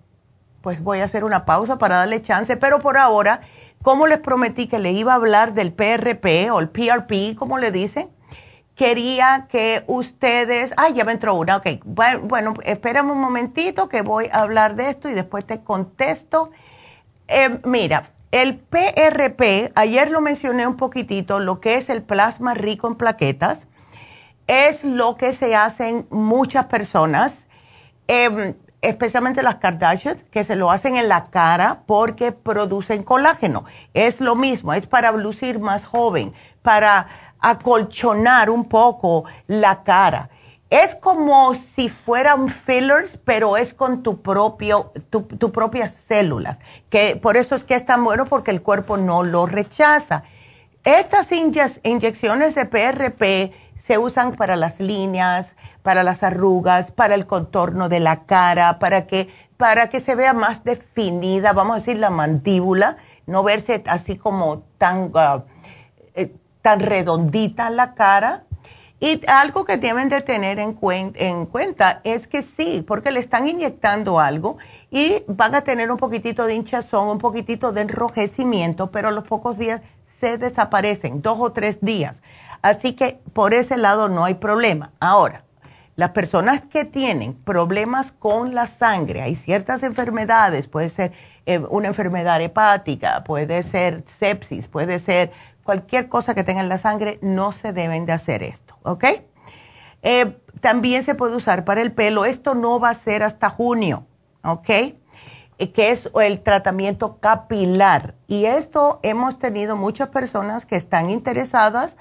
pues voy a hacer una pausa para darle chance. Pero por ahora, como les prometí que le iba a hablar del PRP o el PRP, como le dicen, quería que ustedes, ay, ya me entró una, ok, bueno, espérame un momentito que voy a hablar de esto y después te contesto. Eh, mira, el PRP, ayer lo mencioné un poquitito, lo que es el plasma rico en plaquetas, es lo que se hacen muchas personas, em, especialmente las Kardashians, que se lo hacen en la cara porque producen colágeno. Es lo mismo, es para lucir más joven, para acolchonar un poco la cara. Es como si fueran fillers, pero es con tu propio, tu, propias células. Que por eso es que es tan bueno porque el cuerpo no lo rechaza. Estas inyecciones de PRP se usan para las líneas, para las arrugas, para el contorno de la cara, para que, para que se vea más definida, vamos a decir, la mandíbula, no verse así como tan uh, tan redondita la cara. Y algo que deben de tener en, en, cuenta es que sí, porque le están inyectando algo y van a tener un poquitito de hinchazón, un poquitito de enrojecimiento, pero a los pocos días se desaparecen, dos o tres días. Así que por ese lado no hay problema. Ahora, las personas que tienen problemas con la sangre, hay ciertas enfermedades, puede ser eh, una enfermedad hepática, puede ser sepsis, puede ser cualquier cosa que tenga en la sangre, no se deben de hacer esto, ¿ok? Eh, también se puede usar para el pelo. Esto no va a ser hasta junio, ¿ok? Eh, que es el tratamiento capilar. Y esto hemos tenido muchas personas que están interesadas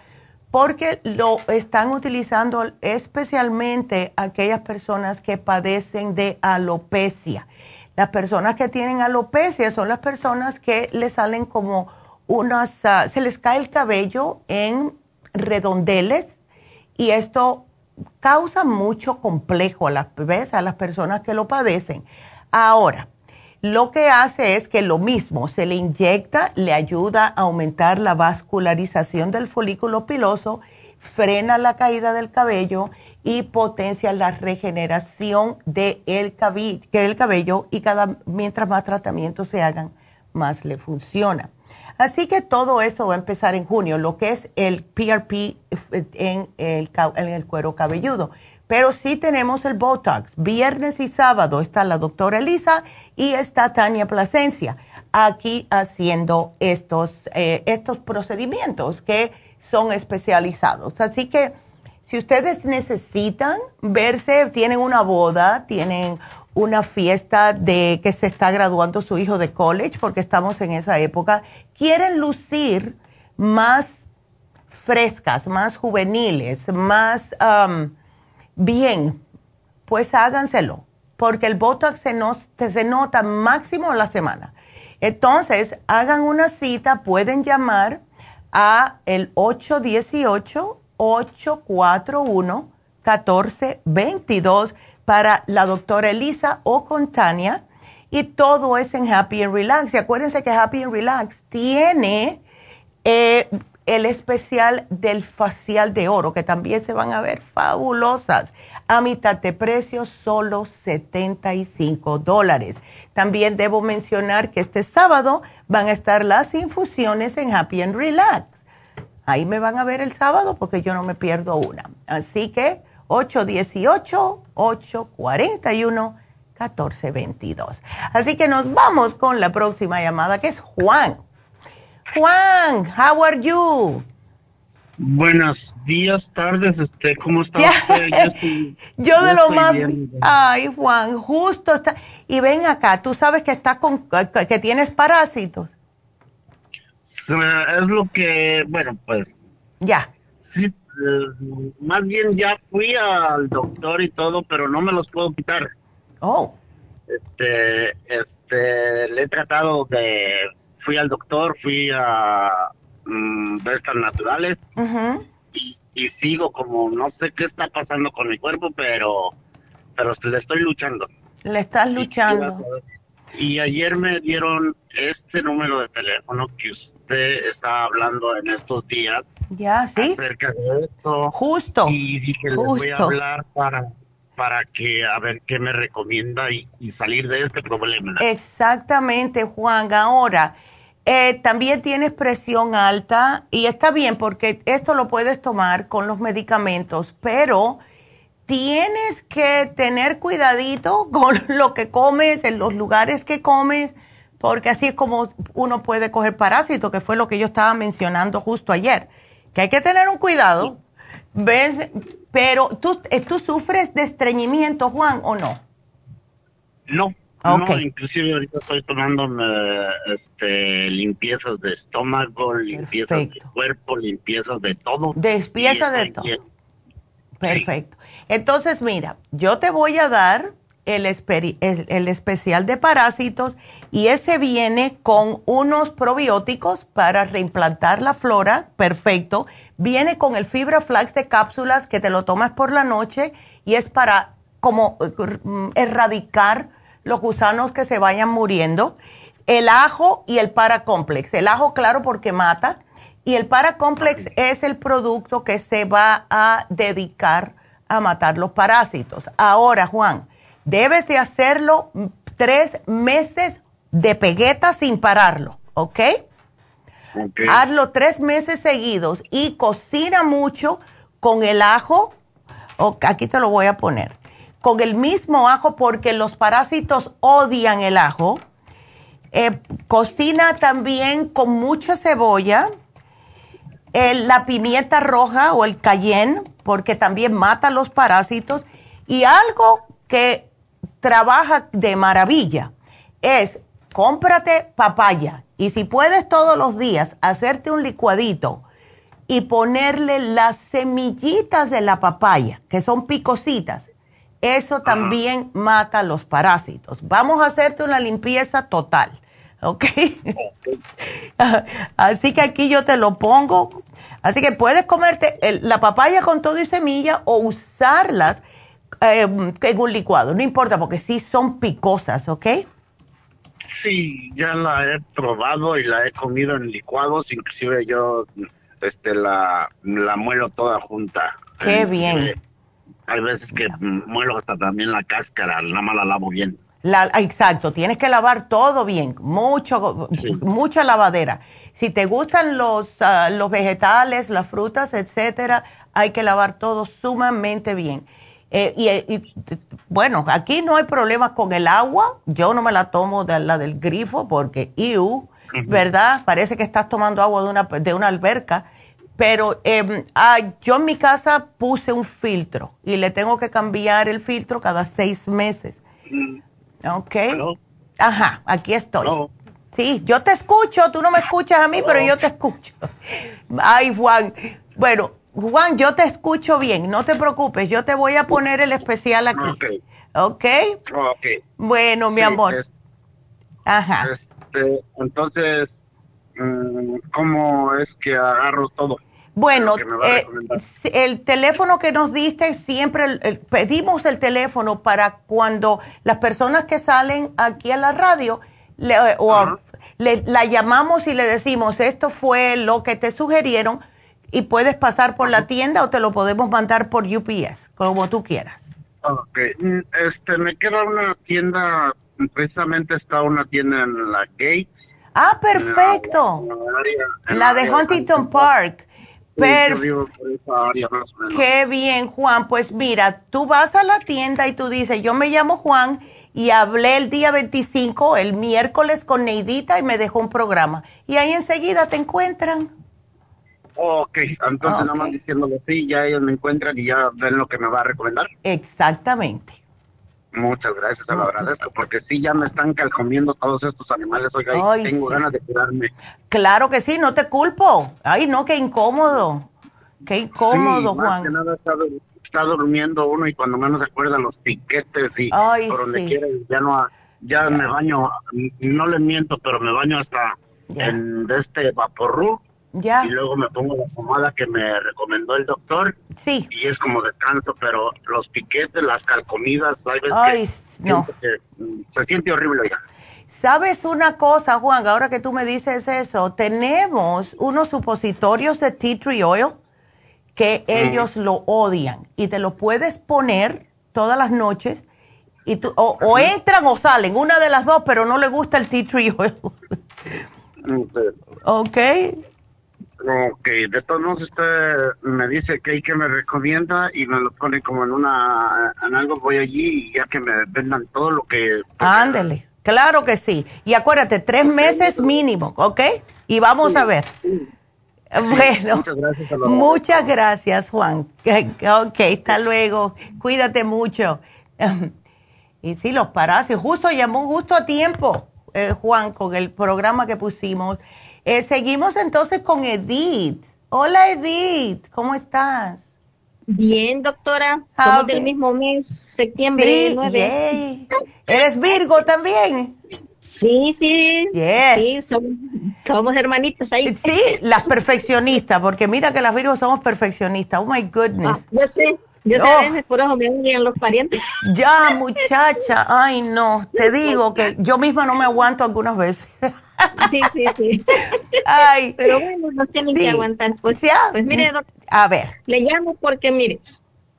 porque lo están utilizando especialmente aquellas personas que padecen de alopecia. Las personas que tienen alopecia son las personas que le salen como unas, ah, se les cae el cabello en redondeles y esto causa mucho complejo a las, a las personas que lo padecen. Ahora, lo que hace es que lo mismo, se le inyecta, le ayuda a aumentar la vascularización del folículo piloso, frena la caída del cabello y potencia la regeneración del de cabello y cada, mientras más tratamientos se hagan, más le funciona. Así que todo esto va a empezar en junio, lo que es el PRP en el, cuero cabelludo. Pero sí tenemos el Botox. Viernes y sábado está la doctora Elisa y está Tania Plasencia aquí haciendo estos, eh, estos procedimientos que son especializados. Así que si ustedes necesitan verse, tienen una boda, tienen una fiesta de que se está graduando su hijo de college, porque estamos en esa época, quieren lucir más frescas, más juveniles, más um, bien, pues háganselo, porque el Botox se, se nota máximo la semana. Entonces, hagan una cita, pueden llamar a el 818-841-1422 para la doctora Elisa o con Tania y todo es en Happy and Relax. Y acuérdense que Happy and Relax tiene eh, el especial del facial de oro, que también se van a ver fabulosas. A mitad de precio, solo 75 dólares. También debo mencionar que este sábado van a estar las infusiones en Happy and Relax. Ahí me van a ver el sábado porque yo no me pierdo una. Así que 818-841-1422. Así que nos vamos con la próxima llamada que es Juan. Juan, how are you? Buenos días, tardes, este, ¿cómo está usted? Yo, de lo más... Ay, Juan, justo está... Y ven acá, tú sabes que estás con... que tienes parásitos. Es lo que, bueno, pues... Ya. Sí, eh, más bien ya fui al doctor y todo, pero no me los puedo quitar. Oh. Este, este, le he tratado de fui al doctor, fui a um, naturales y, sigo como no sé qué está pasando con mi cuerpo, pero pero le estoy luchando. Le estás luchando. Y, ayer me dieron este número de teléfono que usted está hablando en estos días. Ya, sí. Acerca de esto. Justo. Y dije, le voy a hablar para para que a ver qué me recomienda y, salir de este problema. Exactamente, Juan. Ahora, eh, también tienes presión alta y está bien porque esto lo puedes tomar con los medicamentos, pero tienes que tener cuidadito con lo que comes, en los lugares que comes, porque así es como uno puede coger parásitos, que fue lo que yo estaba mencionando justo ayer, que hay que tener un cuidado. ¿Ves? Pero ¿tú, eh, tú sufres de estreñimiento, Juan, o no? No. No, inclusive ahorita estoy tomando este, limpiezas de estómago, limpiezas de cuerpo, limpiezas de todo. Limpieza de todo. Perfecto. Entonces, mira, yo te voy a dar el, especial de parásitos y ese viene con unos probióticos para reimplantar la flora, perfecto. Viene con el fibra flax de cápsulas que te lo tomas por la noche y es para como eh, erradicar los gusanos que se vayan muriendo. El ajo y el paracomplex. El ajo, claro, porque mata. Y el paracomplex es el producto que se va a dedicar a matar los parásitos. Ahora, Juan, debes de hacerlo tres meses de pegueta sin pararlo, ¿ok? Hazlo tres meses seguidos y cocina mucho con el ajo. aquí te lo voy a poner. Con el mismo ajo porque los parásitos odian el ajo. Eh, cocina también con mucha cebolla. la pimienta roja o el cayenne porque también mata los parásitos. Y algo que trabaja de maravilla es cómprate papaya y si puedes todos los días hacerte un licuadito y ponerle las semillitas de la papaya, que son picositas, eso también mata los parásitos. Vamos a hacerte una limpieza total, ¿ok? Así que aquí yo te lo pongo. Así que puedes comerte la papaya con todo y semilla o usarlas eh, en un licuado, no importa, porque sí son picosas, ¿ok? Sí, ya la he probado y la he comido en licuados, inclusive yo este la, la muelo toda junta. Qué bien. Hay veces que muelo hasta también la cáscara, nada más la lavo bien. La, exacto, tienes que lavar todo bien, mucho, mucha lavadera. Si te gustan los, ah, los vegetales, las frutas, etcétera, hay que lavar todo sumamente bien. Eh, y, bueno, aquí no hay problemas con el agua. Yo no me la tomo de la del grifo porque, iu, ¿verdad? Parece que estás tomando agua de una, de una alberca. Pero eh, yo en mi casa puse un filtro y le tengo que cambiar el filtro cada seis meses. ¿Ok? Ajá, aquí estoy. Sí, yo te escucho, tú no me escuchas a mí, pero yo te escucho. Ay, Juan. Bueno, Juan, yo te escucho bien, no te preocupes, yo te voy a poner el especial aquí. ¿Ok? Ok. Bueno, mi amor. Ajá. Este, entonces, mm, ¿cómo es que agarro todo? Bueno, eh, el teléfono que nos diste, siempre pedimos el teléfono para cuando las personas que salen aquí a la radio, le, o, le, la llamamos y le decimos, esto fue lo que te sugirieron y puedes pasar por la tienda o te lo podemos mandar por UPS, como tú quieras. Ok, mm, este, me queda una tienda, precisamente está una tienda en la Gates. Ah, perfecto. La, de Huntington Park. Perfecto. Qué bien, Juan. Pues mira, tú vas a la tienda y tú dices, yo me llamo Juan y hablé el día 25, el miércoles con Neidita y me dejó un programa. Y ahí enseguida te encuentran. Ok, entonces nada más diciéndolo así, ya ellos me encuentran y ya ven lo que me va a recomendar. Exactamente. Muchas gracias, te lo agradezco, porque sí, ya me están calcomiendo todos estos animales, oiga, y tengo ganas de curarme. Claro que sí, no te culpo. Ay, no, qué incómodo. Qué incómodo, Juan. Que nada está, durmiendo uno y cuando menos se acuerda los piquetes y por donde quiera, ya no, ya me baño, no le miento, pero me baño hasta en de este vaporru. Ya. Y luego me pongo la pomada que me recomendó el doctor. Sí. Y es como descanso, pero los piquetes, las calcomidas, hay veces Ay, que no. que, mm, se siente horrible ya. ¿Sabes una cosa, Juan? Ahora que tú me dices eso, tenemos unos supositorios de tea tree oil que ellos lo odian y te lo puedes poner todas las noches y tú, o, o entran o salen, una de las dos, pero no le gusta el tea tree oil. ¿Ok? Ok, de todos modos usted me dice que hay que me recomienda y me lo pone como en una, en algo voy allí y ya que me vendan todo lo que... Ándele, claro que sí. Y acuérdate, tres meses mínimo, ¿ok? Y vamos a ver. Bueno, Muchas gracias muchas Juan. Ok, hasta luego. Cuídate mucho. Y sí, los parásitos. Justo llamó justo a tiempo, eh, Juan, con el programa que pusimos. Eh, seguimos entonces con Edith. Hola, Edith. ¿Cómo estás? Bien, doctora. Ah, Somos del mismo mes, septiembre Sí, 9. yay. ¿Eres Virgo también? Sí, sí. Yes. Sí, somos, somos hermanitos ahí. Sí, las perfeccionistas, porque mira que las Virgos somos perfeccionistas. Oh my goodness. Ah, yo sé. Yo Oh. veces por eso me odian los parientes. Ya, muchacha, ay no, te digo que yo misma no me aguanto algunas veces. Sí, sí, sí. Ay. Pero bueno, nos tienen Sí. que aguantar. Pues, pues mire, doc- A ver, le llamo porque, mire,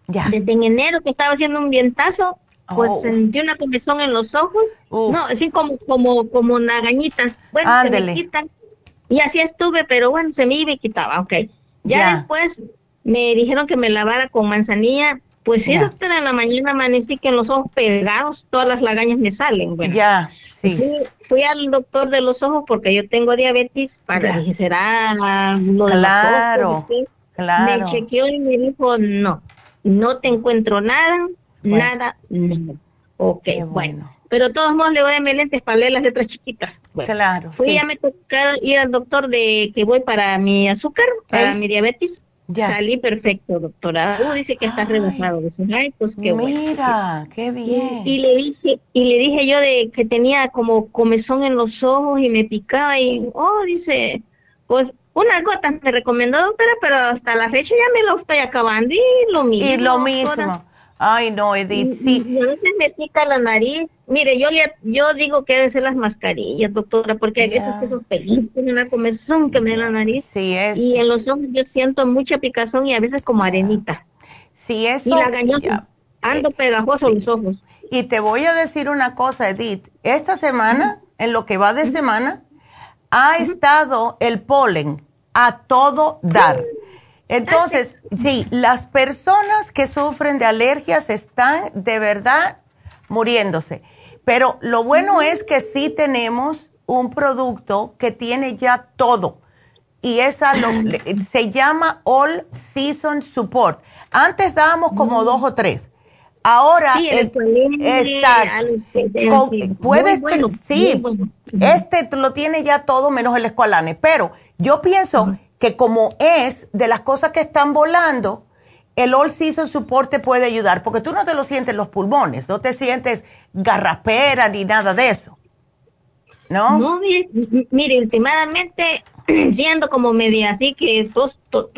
desde en enero que estaba haciendo un vientazo, pues Oh. sentí una comezón en los ojos. No, así como, como, como nagañitas. Bueno, se Ándele. me quitan. Y así estuve, pero bueno, se me iba y quitaba, ok. Ya, Ya. después me dijeron que me lavara con manzanilla. Pues sí, doctora, en la mañana amanecí que en los ojos pegados todas las lagañas me salen. Bueno, ya, sí. Fui, fui al doctor de los ojos porque yo tengo diabetes para dije, será lo de los Claro, ojos, claro. Me chequeó y me dijo, no, no te encuentro nada, Bueno. nada, nada. Ok, bueno. Pero de todos modos le voy a darme lentes para leer las letras chiquitas. Bueno, Claro, Fui, sí. ya me tocó ir al doctor de que voy para mi azúcar, para mi diabetes. Ya. Salí perfecto, doctora. Uh, dice que está rebasado. Dice, ay, pues qué bueno. Mira, qué bien. Y, y le dije, y le dije yo de que tenía como comezón en los ojos y me picaba y, oh, dice, pues unas gotas me recomendó doctora, pero hasta la fecha ya me lo estoy acabando y lo mismo. Y lo doctora. Ay, no, Edith, sí. A veces me pica la nariz. Mire, yo le, yo digo que deben ser las mascarillas, doctora, porque hay veces que esos pelitos tienen una comezón que me da la nariz. Sí, es. Y en los ojos yo siento mucha picazón y a veces como arenita. Sí, eso. Y la gañosa. Ando pegajoso los ojos. Y te voy a decir una cosa, Edith. Esta semana, en lo que va de semana, ha estado el polen a todo dar. Entonces, sí, las personas que sufren de alergias están de verdad muriéndose. Pero lo bueno es que sí tenemos un producto que tiene ya todo. Y esa lo- se llama All Season Support. Antes dábamos como dos o tres. Ahora, Sí, el Con- sí. puedes, bueno, sí, bueno. este lo tiene ya todo menos el escualane. Pero yo pienso que como es de las cosas que están volando, el All Season Support te puede ayudar, porque tú no te lo sientes en los pulmones, no te sientes garrapera ni nada de eso. ¿No? Mire, mire, últimamente siendo como media así que todo,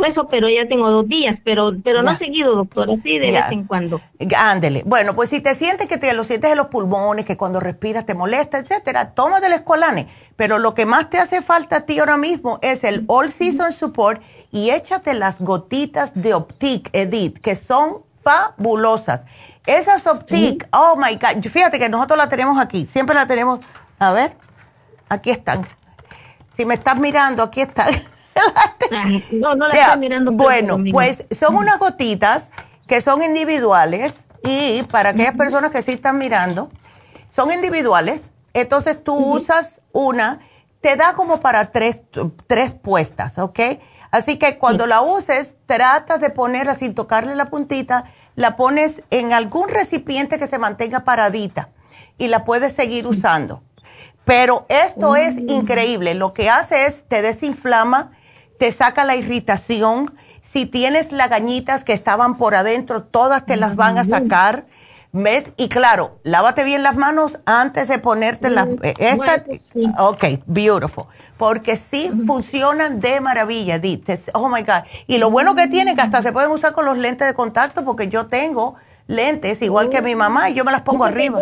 eso, pero ya tengo dos días, pero pero no Ya. seguido, doctor, así de Ya. vez en cuando. Ándele. Bueno, pues si te sientes que te lo sientes en los pulmones, que cuando respiras te molesta, etcétera, toma del escolane. Pero lo que más te hace falta a ti ahora mismo es el All Season Support y échate las gotitas de Optic Edith, que son fabulosas. Esas Optic, oh my God, fíjate que nosotros la tenemos aquí, siempre la tenemos, a ver, aquí están. Si me estás mirando, aquí están. No, no la Ya, estoy mirando. Bueno, conmigo. pues son unas gotitas que son individuales y para aquellas personas que sí están mirando, son individuales. Entonces tú usas una, te da como para tres, tres puestas, ¿ok? Así que cuando la uses, tratas de ponerla sin tocarle la puntita, la pones en algún recipiente que se mantenga paradita y la puedes seguir usando. Pero esto es increíble. Lo que hace es te desinflama, te saca la irritación. Si tienes lagañitas que estaban por adentro, todas te las van a sacar. ¿Ves? Y claro, lávate bien las manos antes de ponerte las... Mm, eh, esta, Ok, beautiful. Porque sí funcionan de maravilla, Edith. Oh, my God. Y lo bueno que tiene que hasta se pueden usar con los lentes de contacto porque yo tengo lentes igual que mi mamá y yo me las pongo arriba.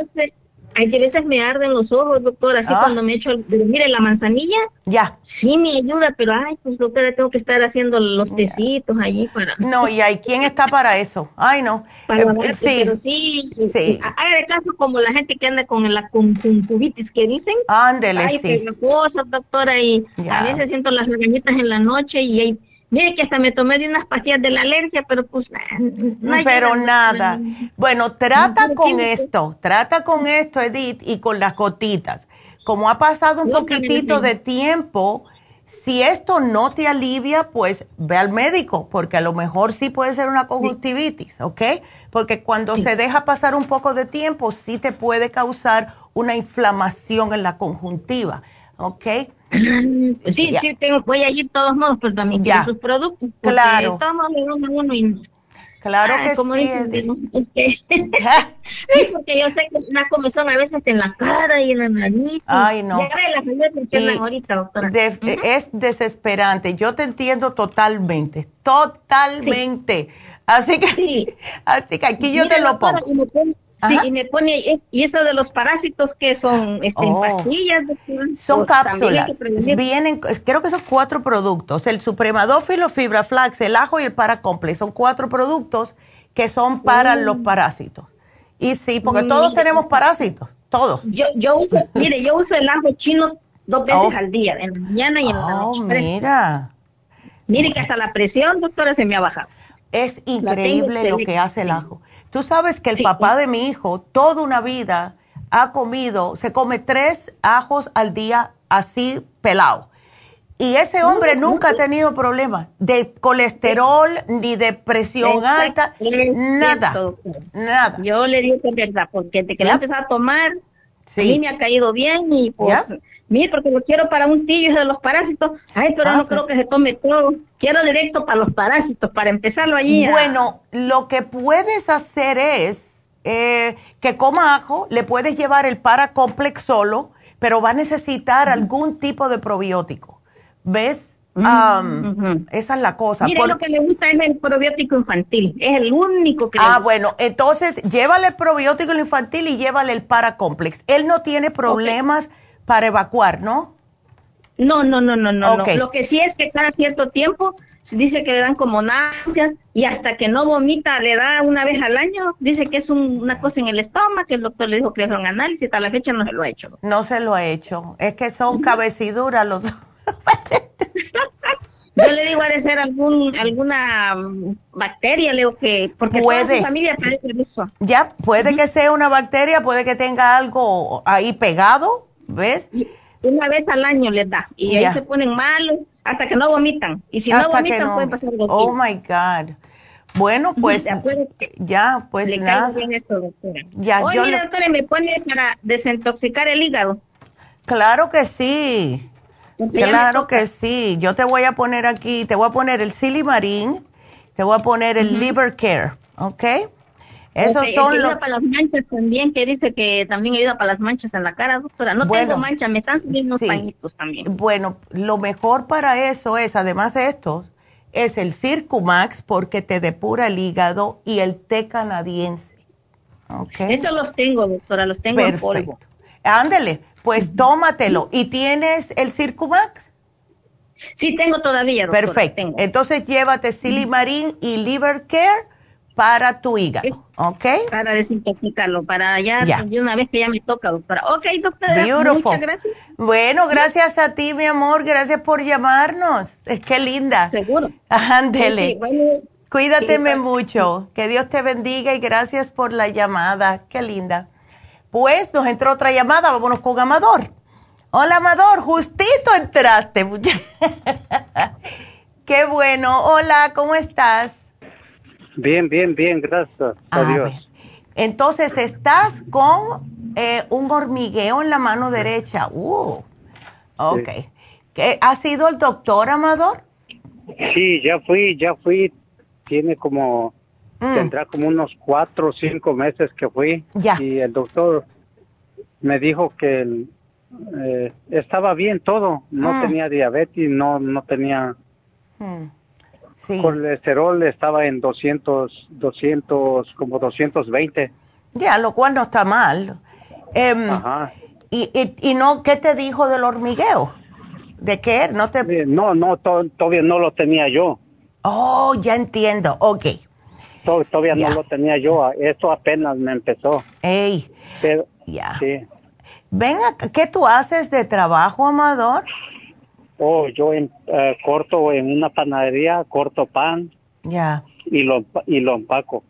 Hay que veces me arden los ojos, doctora, así Ah. cuando me echo, el- mire, la manzanilla. Ya. Sí me ayuda, pero ay, pues doctora, tengo que estar haciendo los tecitos allí para... No, y hay quien está para eso. Ay, no. Para Eh, lavarte, sí. pero sí, Sí. haga de caso como la gente que anda con la conjuntivitis que dicen. Ándele, Ay, sí. pegajosa, doctora, y a veces siento las lagañitas en la noche y ahí, mire que hasta me tomé de unas pastillas de la alergia, pero pues no hay Pero nada. Bueno, trata No, con esto, trata con esto, Edith, y con las gotitas. Como ha pasado un No, poquitito de tiempo, si esto no te alivia, pues ve al médico, porque a lo mejor sí puede ser una conjuntivitis, ¿ok? Porque cuando se deja pasar un poco de tiempo, sí te puede causar una inflamación en la conjuntiva, ¿ok? Sí, sí, tengo, voy a ir de todos modos, pues también Ya. sus productos. Claro. de modos le dan a uno y... Claro Ay, que como sí, sí, porque yo sé que una comezón a veces en la cara y en la nariz. Ay, no. Andan ahorita, doctora. de- Es desesperante. Yo te entiendo totalmente, totalmente. Así que, así que aquí yo te lo pongo. Y me pone, y eso de los parásitos que son este, en Oh. pastillas, doctora, Son cápsulas. Vienen, creo que son cuatro productos. El supremadófilo, fibra flax, el ajo y el paracomplex. Son cuatro productos que son para Mm. los parásitos. Y sí, porque todos tenemos parásitos. Todos. Yo, yo uso, mire, yo uso el ajo chino dos veces Oh. al día, en la mañana y en la Oh, noche. mira. Mire que hasta la presión, doctora, se me ha bajado. Es increíble lo que hace el ajo. Tú sabes que el papá de mi hijo toda una vida ha comido, se come tres ajos al día así pelado. Y ese hombre nunca ha tenido problemas de colesterol ni de presión alta, nada, cierto, nada. Yo le digo que es verdad, porque desde que lo empezó a tomar, Sí. a mí me ha caído bien y pues, mire, porque lo quiero para un tillo de los parásitos. Ay, pero Ah, no creo que se tome todo. Quiero directo para los parásitos, para empezarlo allí. a- Bueno, lo que puedes hacer es eh, que coma ajo, le puedes llevar el paracomplex solo, pero va a necesitar algún tipo de probiótico. ¿Ves? Am, Esa es la cosa. Mire, Por- lo que le gusta es el probiótico infantil. Es el único que le Ah, bueno, entonces llévale el probiótico infantil y llévale el paracomplex. Él no tiene problemas para evacuar, ¿no? No, no, no, no, no, no. Lo que sí es que cada cierto tiempo dice que le dan como náuseas y hasta que no vomita le da una vez al año. Dice que es un- una cosa en el estómago, que el doctor le dijo que es un análisis. Hasta la fecha no se lo ha hecho. No se lo ha hecho. Es que son cabeciduras los Yo le digo, ha de ser algún, alguna bacteria, le digo que, porque toda Puede. su familia parece eso. Ya, puede que sea una bacteria, puede que tenga algo ahí pegado, ¿ves? Una vez al año les da. Y Ya. ahí se ponen malos hasta que no vomitan. Y si no Hasta vomitan, no. pueden pasar dos Oh my God. Bueno, pues ya, pues le nada. bien doctora. Ya, Oye, yo le- doctora, ¿me pone para desintoxicar el hígado? Claro que sí. Claro que sí. Yo te voy a poner aquí, te voy a poner el silimarín, te voy a poner el liver care, ¿ok? Esos Ok, el son los... ayuda para las manchas también, que dice que también ayuda para las manchas en la cara, doctora. No Bueno, tengo manchas, me están saliendo sí. pañitos también. Bueno, lo mejor para eso es, además de estos, es el Circumax porque te depura el hígado y el té canadiense. ¿Ok? Estos los tengo, doctora, los tengo en polvo. Ándele, pues tómatelo. ¿Y tienes el Circumax? Sí, tengo todavía, doctora. Perfecto. tengo. Entonces llévate Silimarín y Liver Care para tu hígado, ¿ok? Para desintoxicarlo, para ya, una vez que ya me toca, doctora. Ok, doctora, Beautiful. muchas gracias. Bueno, gracias a ti, mi amor. Gracias por llamarnos. Es que linda. Seguro. Ándele. Sí, sí, bueno, Cuídateme sí, mucho. Que Dios te bendiga y gracias por la llamada. Qué linda. Pues nos entró otra llamada. Vámonos con Amador. Hola, Amador. Justito entraste. Qué bueno. Hola, ¿cómo estás? Bien, bien, bien, gracias a A Dios. ver. Entonces, estás con eh, un hormigueo en la mano derecha. Uh, ok. ¿Qué, ¿Ha sido el doctor, Amador? Sí, ya fui, ya fui, tiene como Mm. Tendrá como unos cuatro o cinco meses que fui. Ya. Y el doctor me dijo que eh, estaba bien todo. No Mm. tenía diabetes, no, no tenía Mm. Sí. colesterol, estaba en 200, 200, como 220. Ya, lo cual no está mal. Em, Ajá. y, y, y no, ¿qué te dijo del hormigueo? ¿De qué? No te... Eh, No, no, to- todavía no lo tenía yo. Oh, ya entiendo. Ok. To- todavía no lo tenía yo. Esto apenas me empezó. Ey, ya. sí. Ven ¿qué tú haces de trabajo, Amador? Oh, yo en- eh, corto en una panadería, corto pan Ya, y lo, y lo empaco.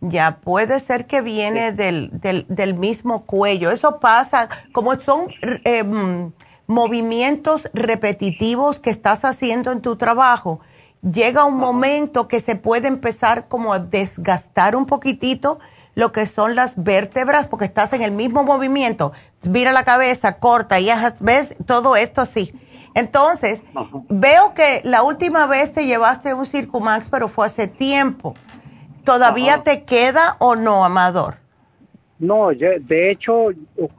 ya, puede ser que viene del, del, del mismo cuello. Eso pasa, como son eh, mm, movimientos repetitivos que estás haciendo en tu trabajo, llega un momento que se puede empezar como a desgastar un poquitito lo que son las vértebras, porque estás en el mismo movimiento. Vira la cabeza, corta, y ves todo esto así. Entonces, veo que la última vez te llevaste un Circumax, pero fue hace tiempo. ¿Todavía Ajá. te queda o no, Amador? No, yo- de hecho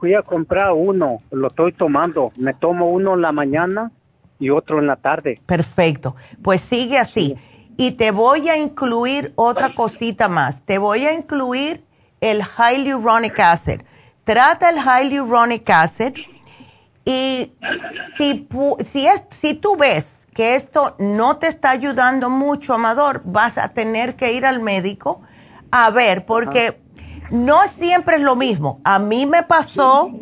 fui a comprar uno, lo estoy tomando. Me tomo uno en la mañana y otro en la tarde. Perfecto. Pues sigue así. Y te voy a incluir otra cosita más. Te voy a incluir el hyaluronic acid. Trata el hyaluronic acid y si, si, es, si tú ves que esto no te está ayudando mucho, Amador, vas a tener que ir al médico a ver, porque no siempre es lo mismo. A mí me pasó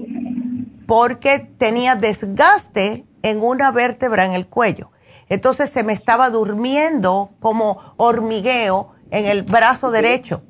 porque tenía desgaste en una vértebra en el cuello. Entonces se me estaba durmiendo como hormigueo en el brazo derecho.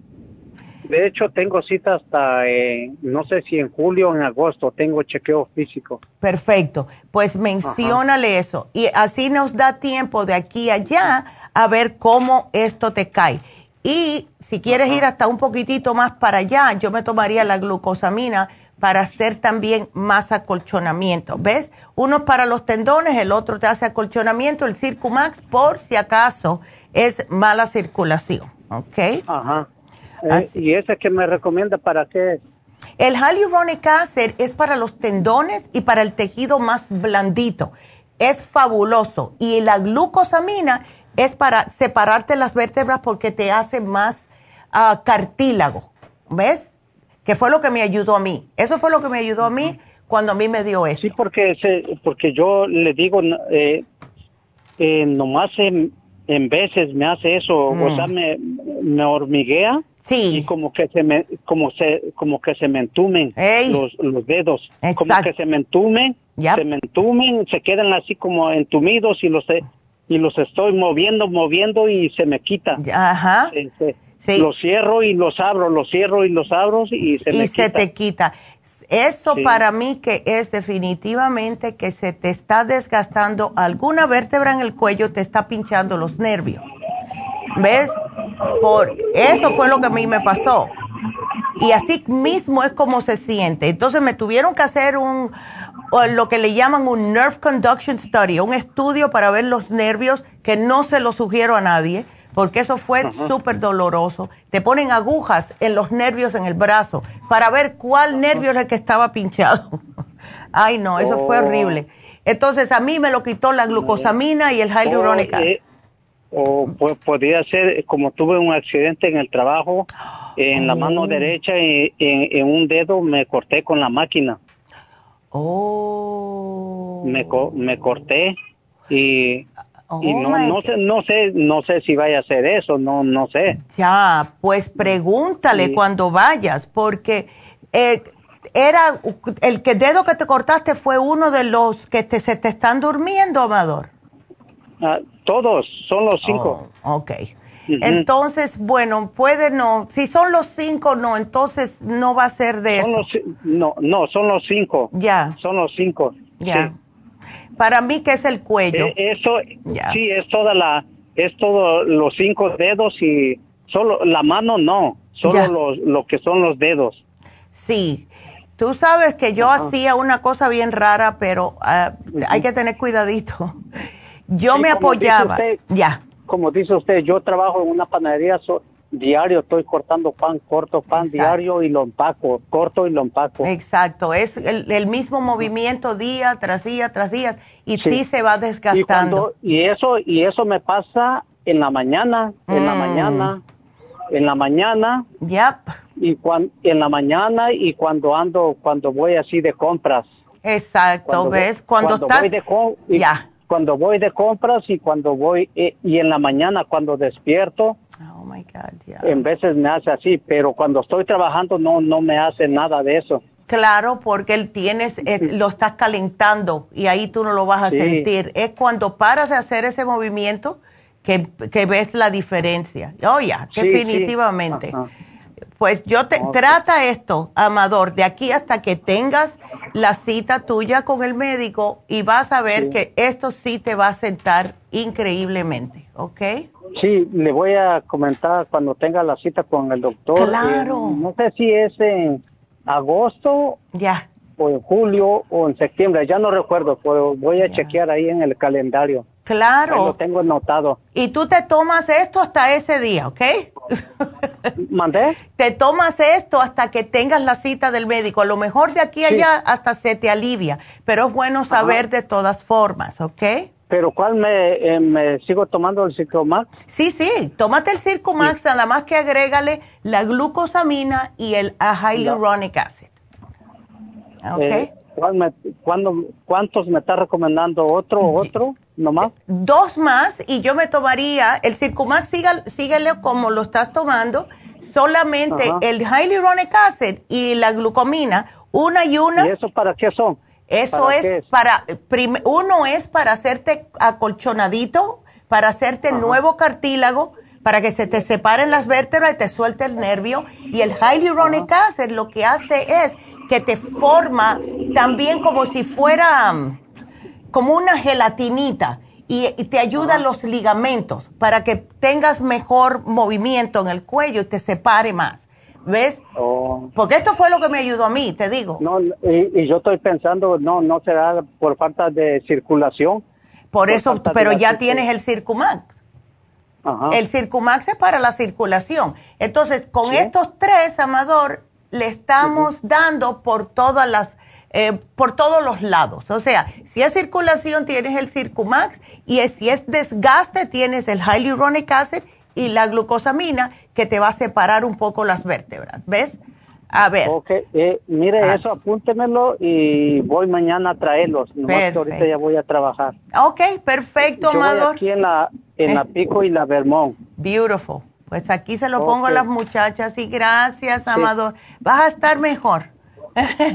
De hecho, tengo cita hasta, eh, no sé si en julio o en agosto, tengo chequeo físico. Perfecto. Pues menciónale eso. Y así nos da tiempo de aquí a allá a ver cómo esto te cae. Y si quieres ir hasta un poquitito más para allá, yo me tomaría la glucosamina para hacer también más acolchonamiento. ¿Ves? Uno es para los tendones, el otro te hace acolchonamiento, el Circumax, por si acaso es mala circulación. ¿Ok? Ajá. Eh, ¿Y ese que me recomienda para qué? El hyaluronic acid es para los tendones y para el tejido más blandito. Es fabuloso. Y la glucosamina es para separarte las vértebras porque te hace más ah, cartílago. ¿Ves? Que fue lo que me ayudó a mí. Eso fue lo que me ayudó a mí cuando a mí me dio eso. Sí, porque, se, porque yo le digo, eh, eh, nomás en, en veces me hace eso, o Mm. sea, me, me hormiguea. Sí. Y como que se me, como se, como que se me entumen los, los dedos. Como Exacto. que se me entumen, se me entumen, se quedan así como entumidos y los, y los estoy moviendo, moviendo y se me quita. Ajá. Se- se- Los cierro y los abro, los cierro y los abro y se me y se quita. te quita. Eso Sí. para mí que es definitivamente que se te está desgastando alguna vértebra en el cuello, te está pinchando los nervios. ¿Ves? Por eso fue lo que a mí me pasó. Y así mismo es como se siente. Entonces me tuvieron que hacer un lo que le llaman un nerve conduction study, un estudio para ver los nervios que no se lo sugiero a nadie, porque eso fue Ajá. súper doloroso. Te ponen agujas en los nervios en el brazo para ver cuál nervio es el que estaba pinchado. Ay, no, eso fue Oh. horrible. Entonces a mí me lo quitó la glucosamina y el hyaluronic O, acid. eh, o pu- podría ser, como tuve un accidente en el trabajo, en la mano Oh. derecha, y, en, en un dedo me corté con la máquina. Oh. Me, co- me corté y, y no, my no sé, no sé, no sé si vaya a hacer eso, no, no sé. Ya, pues pregúntale Sí. cuando vayas, porque eh, era el que dedo que te cortaste fue uno de los que te, se te están durmiendo, Amador. Ah, todos, son los cinco. Oh, ok. Entonces, bueno, puede no. Si son los cinco, no, entonces no va a ser de Son eso. los no, no, son los cinco. Ya. Son los cinco. Ya. Sí. Para mí que es el cuello. Eh, eso, sí, es toda la, es todo los cinco dedos y solo la mano no, solo los, lo que son los dedos. Sí. Tú sabes que yo hacía una cosa bien rara, pero ah, hay que tener cuidadito. Yo Sí, me apoyaba. usted- ya. Como dice usted, yo trabajo en una panadería, so- diario estoy cortando pan, corto pan diario y lo empaco, corto y lo empaco. Exacto, es el, mismo movimiento día tras día tras día y sí, se va desgastando. Y, eso y eso me pasa en la mañana, en la mm. mañana, en la mañana. Yep. Y cuando en la mañana y cuando ando cuando voy así de compras. Exacto, ¿ves? Cuando, estás ya. Cuando voy de compras y cuando voy eh, y en la mañana cuando despierto en veces me hace así, pero cuando estoy trabajando no, no me hace nada de eso. Claro, porque él tienes, eh, lo estás calentando y ahí tú no lo vas a sentir. Es cuando paras de hacer ese movimiento que, ves la diferencia. Oh, ya, definitivamente. Pues yo te trata esto, Amador, de aquí hasta que tengas la cita tuya con el médico y vas a ver que esto sí te va a sentar increíblemente, ¿ok? Sí, le voy a comentar cuando tenga la cita con el doctor. Claro. no sé si es en agosto. Ya. O en julio o en septiembre, ya no recuerdo, pero voy a chequear ahí en el calendario. Claro. lo tengo anotado. Y tú te tomas esto hasta ese día, ¿ok? ¿Mandé? Te tomas esto hasta que tengas la cita del médico. A lo mejor de aquí a allá hasta se te alivia, pero es bueno saber de todas formas, ¿ok? ¿Pero cuál me, eh, me sigo tomando el Circumax? Sí, sí, tómate el Circumax, nada más que agrégale la glucosamina y el hyaluronic acid. ¿Ok? Eh, ¿Cuántos me está recomendando? ¿Otro, otro, nomás? Dos más y yo me tomaría, el Circumax síguele como lo estás tomando, solamente el hyaluronic acid y la glucomina, una y una. ¿Y eso para qué son? Eso es, para, uno es para hacerte acolchonadito, para hacerte nuevo cartílago, para que se te separen las vértebras y te suelte el nervio. Y el hyaluronic acid lo que hace es que te forma también como si fuera como una gelatinita y, te ayuda los ligamentos para que tengas mejor movimiento en el cuello y te separe más. ¿Ves? Oh. Porque esto fue lo que me ayudó a mí, te digo. No, y, yo estoy pensando, no, no será por falta de circulación. Por, eso, pero ya tienes el Circumax. El Circumax es para la circulación. Entonces, con estos tres, Amador, le estamos dando por todas las, eh, por todos los lados. O sea, si es circulación, tienes el Circumax, y si es desgaste, tienes el Hyaluronic Acid y la glucosamina que te va a separar un poco las vértebras. ¿Ves? A ver. Ok, eh, mire ah. eso, apúntemelo y voy mañana a traerlos. Nomás que ahorita ya voy a trabajar. Ok, perfecto, Yo Amador. aquí en la, en la eh. Pico y la Vermont. Beautiful. Pues aquí se lo pongo a las muchachas y gracias, Amador. Vas a estar mejor.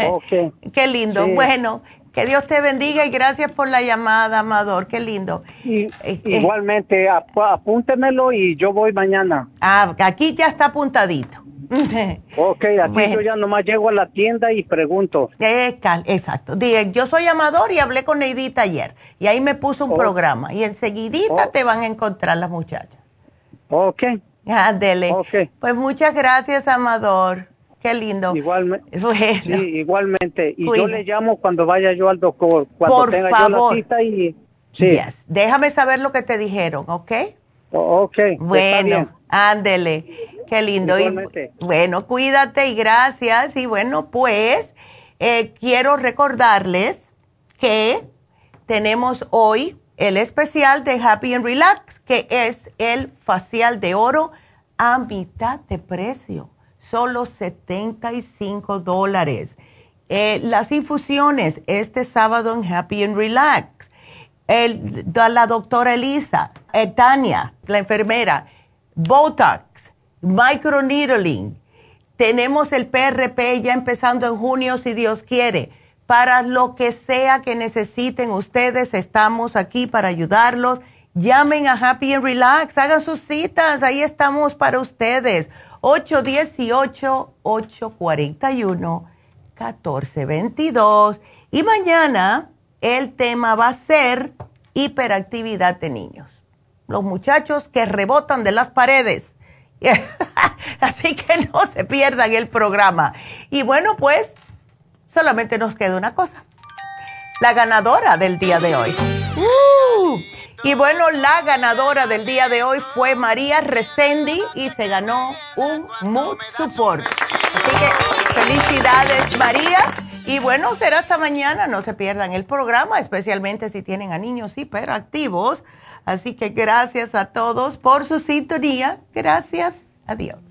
Ok. Qué lindo. Bueno, que Dios te bendiga y gracias por la llamada, Amador. Qué lindo. Y, eh, eh. igualmente, apúntemelo y yo voy mañana. Ah, aquí ya está apuntadito. ok, aquí yo ya nomás llego a la tienda y pregunto. Exacto. Dije, yo soy Amador y hablé con Neidita ayer. Y ahí me puso un programa. Y enseguidita te van a encontrar las muchachas. Ok. Ándele. Okay. Pues muchas gracias, Amador. Qué lindo. Igualmente. Sí, igualmente. Y yo le llamo cuando vaya yo al doctor, cuando Por tenga favor. yo la cita y... Sí. Déjame saber lo que te dijeron, ¿ok? ok. Bueno, ándele. Qué lindo. Igualmente. bueno, cuídate y gracias. Y bueno, pues eh, quiero recordarles que tenemos hoy el especial de Happy and Relax, que es el facial de oro a mitad de precio solo 75 dólares. Eh, las infusiones este sábado en Happy and Relax. El, la doctora Elisa, eh, Tania, la enfermera, Botox, microneedling. Tenemos el PRP ya empezando en junio, si Dios quiere. Para lo que sea que necesiten ustedes, estamos aquí para ayudarlos. Llamen a Happy and Relax, hagan sus citas, ahí estamos para ustedes. 818-841-1422. Y mañana el tema va a ser hiperactividad de niños. Los muchachos que rebotan de las paredes. Así que no se pierdan el programa. Y bueno, pues solamente nos queda una cosa. La ganadora del día de hoy Uh, y bueno, la ganadora del día de hoy fue María Resendi y se ganó un Mood Support. Así que felicidades María. Y bueno, será hasta mañana. No se pierdan el programa, especialmente si tienen a niños hiperactivos. Así que gracias a todos por su sintonía. Gracias. Adiós.